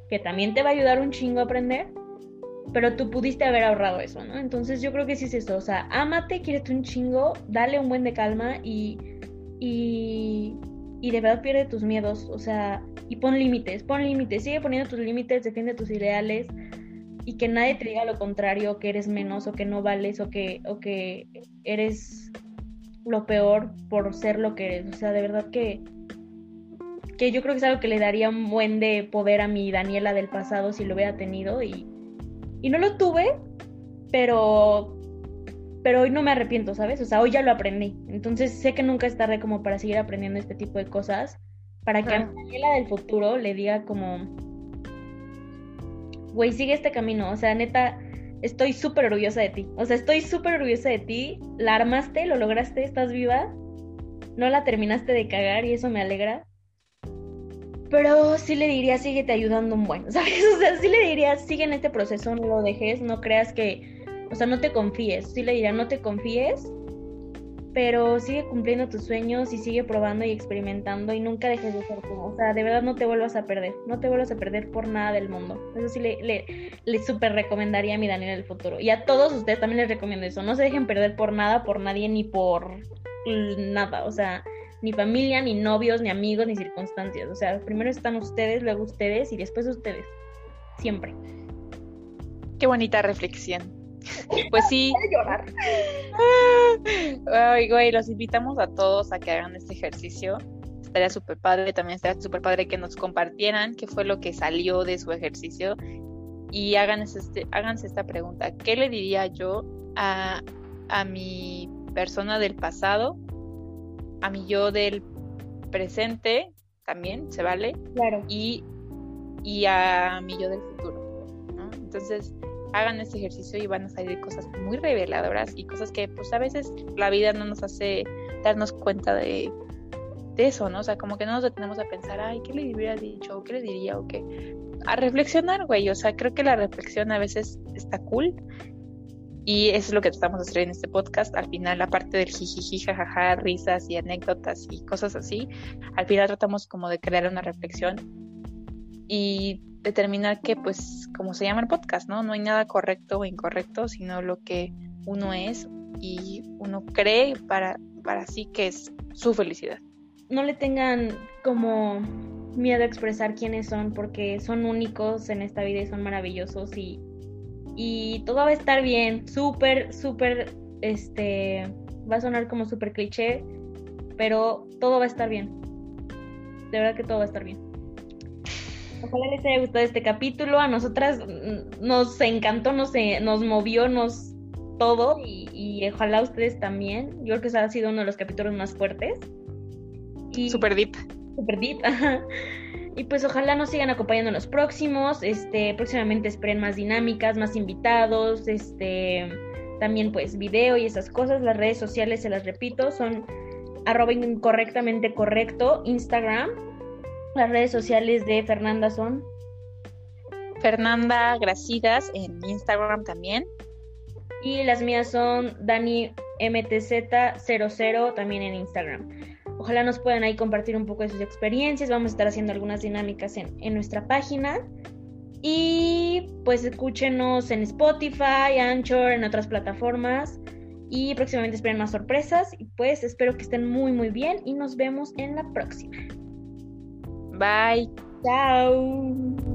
que también te va a ayudar un chingo a aprender, pero tú pudiste haber ahorrado eso, ¿no? Entonces yo creo que sí es eso, o sea, ámate, quírete un chingo, dale un buen de calma y, y, y de verdad pierde tus miedos, o sea, y pon límites, pon límites, sigue poniendo tus límites, defiende tus ideales y que nadie te diga lo contrario, que eres menos o que no vales o que, o que eres lo peor por ser lo que eres, o sea, de verdad que que yo creo que es algo que le daría un buen de poder a mi Daniela del pasado si lo hubiera tenido y, y no lo tuve, pero pero hoy no me arrepiento, ¿sabes? O sea, hoy ya lo aprendí. Entonces sé que nunca es tarde como para seguir aprendiendo este tipo de cosas, para que a mi Daniela del futuro le diga como, güey, sigue este camino, o sea, neta, estoy súper orgullosa de ti. O sea, estoy súper orgullosa de ti, la armaste, lo lograste, estás viva no la terminaste de cagar y eso me alegra. Pero sí le diría, síguete ayudando un buen, ¿sabes? O sea, sí le diría, sigue en este proceso, no lo dejes, no creas que, o sea, no te confíes. Sí le diría, no te confíes, pero sigue cumpliendo tus sueños y sigue probando y experimentando y nunca dejes de ser tú. O sea, de verdad no te vuelvas a perder, no te vuelvas a perder por nada del mundo. Eso sí le, le, súper recomendaría a mi Daniel el futuro. Y a todos ustedes también les recomiendo eso. No se dejen perder por nada, por nadie, ni por nada. O sea, ni familia, ni novios, ni amigos, ni circunstancias. O sea, primero están ustedes, luego ustedes y después ustedes. Siempre. Qué bonita reflexión. Pues sí. llorar. Ay, güey, los invitamos a todos a que hagan este ejercicio. Estaría súper padre, también estaría súper padre que nos compartieran qué fue lo que salió de su ejercicio y hagan este, háganse esta pregunta. ¿Qué le diría yo a, a mi persona del pasado, a mi yo del presente, también se vale, Claro. y, y a mi yo del futuro? ¿no? Entonces, hagan este ejercicio y van a salir cosas muy reveladoras y cosas que pues a veces la vida no nos hace darnos cuenta de, de eso, ¿no? O sea, como que no nos detenemos a pensar, ay, ¿qué le hubiera dicho? ¿O qué le diría? ¿O qué? A reflexionar, güey. O sea, creo que la reflexión a veces está cool. Y eso es lo que tratamos de hacer en este podcast. Al final, aparte del jijiji, jajaja, risas y anécdotas y cosas así, al final tratamos como de crear una reflexión y determinar que, pues, como se llama el podcast, ¿no? No hay nada correcto o incorrecto, sino lo que uno es y uno cree para, para sí que es su felicidad. No le tengan como miedo a expresar quiénes son porque son únicos en esta vida y son maravillosos y, y todo va a estar bien. Súper, súper, este, va a sonar como súper cliché, pero todo va a estar bien. De verdad que todo va a estar bien. Ojalá les haya gustado este capítulo. A nosotras nos encantó, nos, eh, nos movió, nos todo. Y, y ojalá ustedes también. Yo creo que ese ha sido uno de los capítulos más fuertes. Y Super deep. super deep. Y pues ojalá nos sigan acompañando en los próximos. Este, próximamente esperen más dinámicas, más invitados, este, también pues video y esas cosas. Las redes sociales, se las repito, son arroba incorrectamente correcto, Instagram. Las redes sociales de Fernanda son Fernanda Gracidas en Instagram también. y las mías son Dani MTZ00 también en Instagram. Ojalá nos puedan ahí compartir un poco de sus experiencias. Vamos a estar haciendo algunas dinámicas en, en nuestra página. Y pues escúchenos en Spotify, Anchor, en otras plataformas. Y próximamente esperen más sorpresas. Y pues espero que estén muy muy bien y nos vemos en la próxima. Bye. Chao.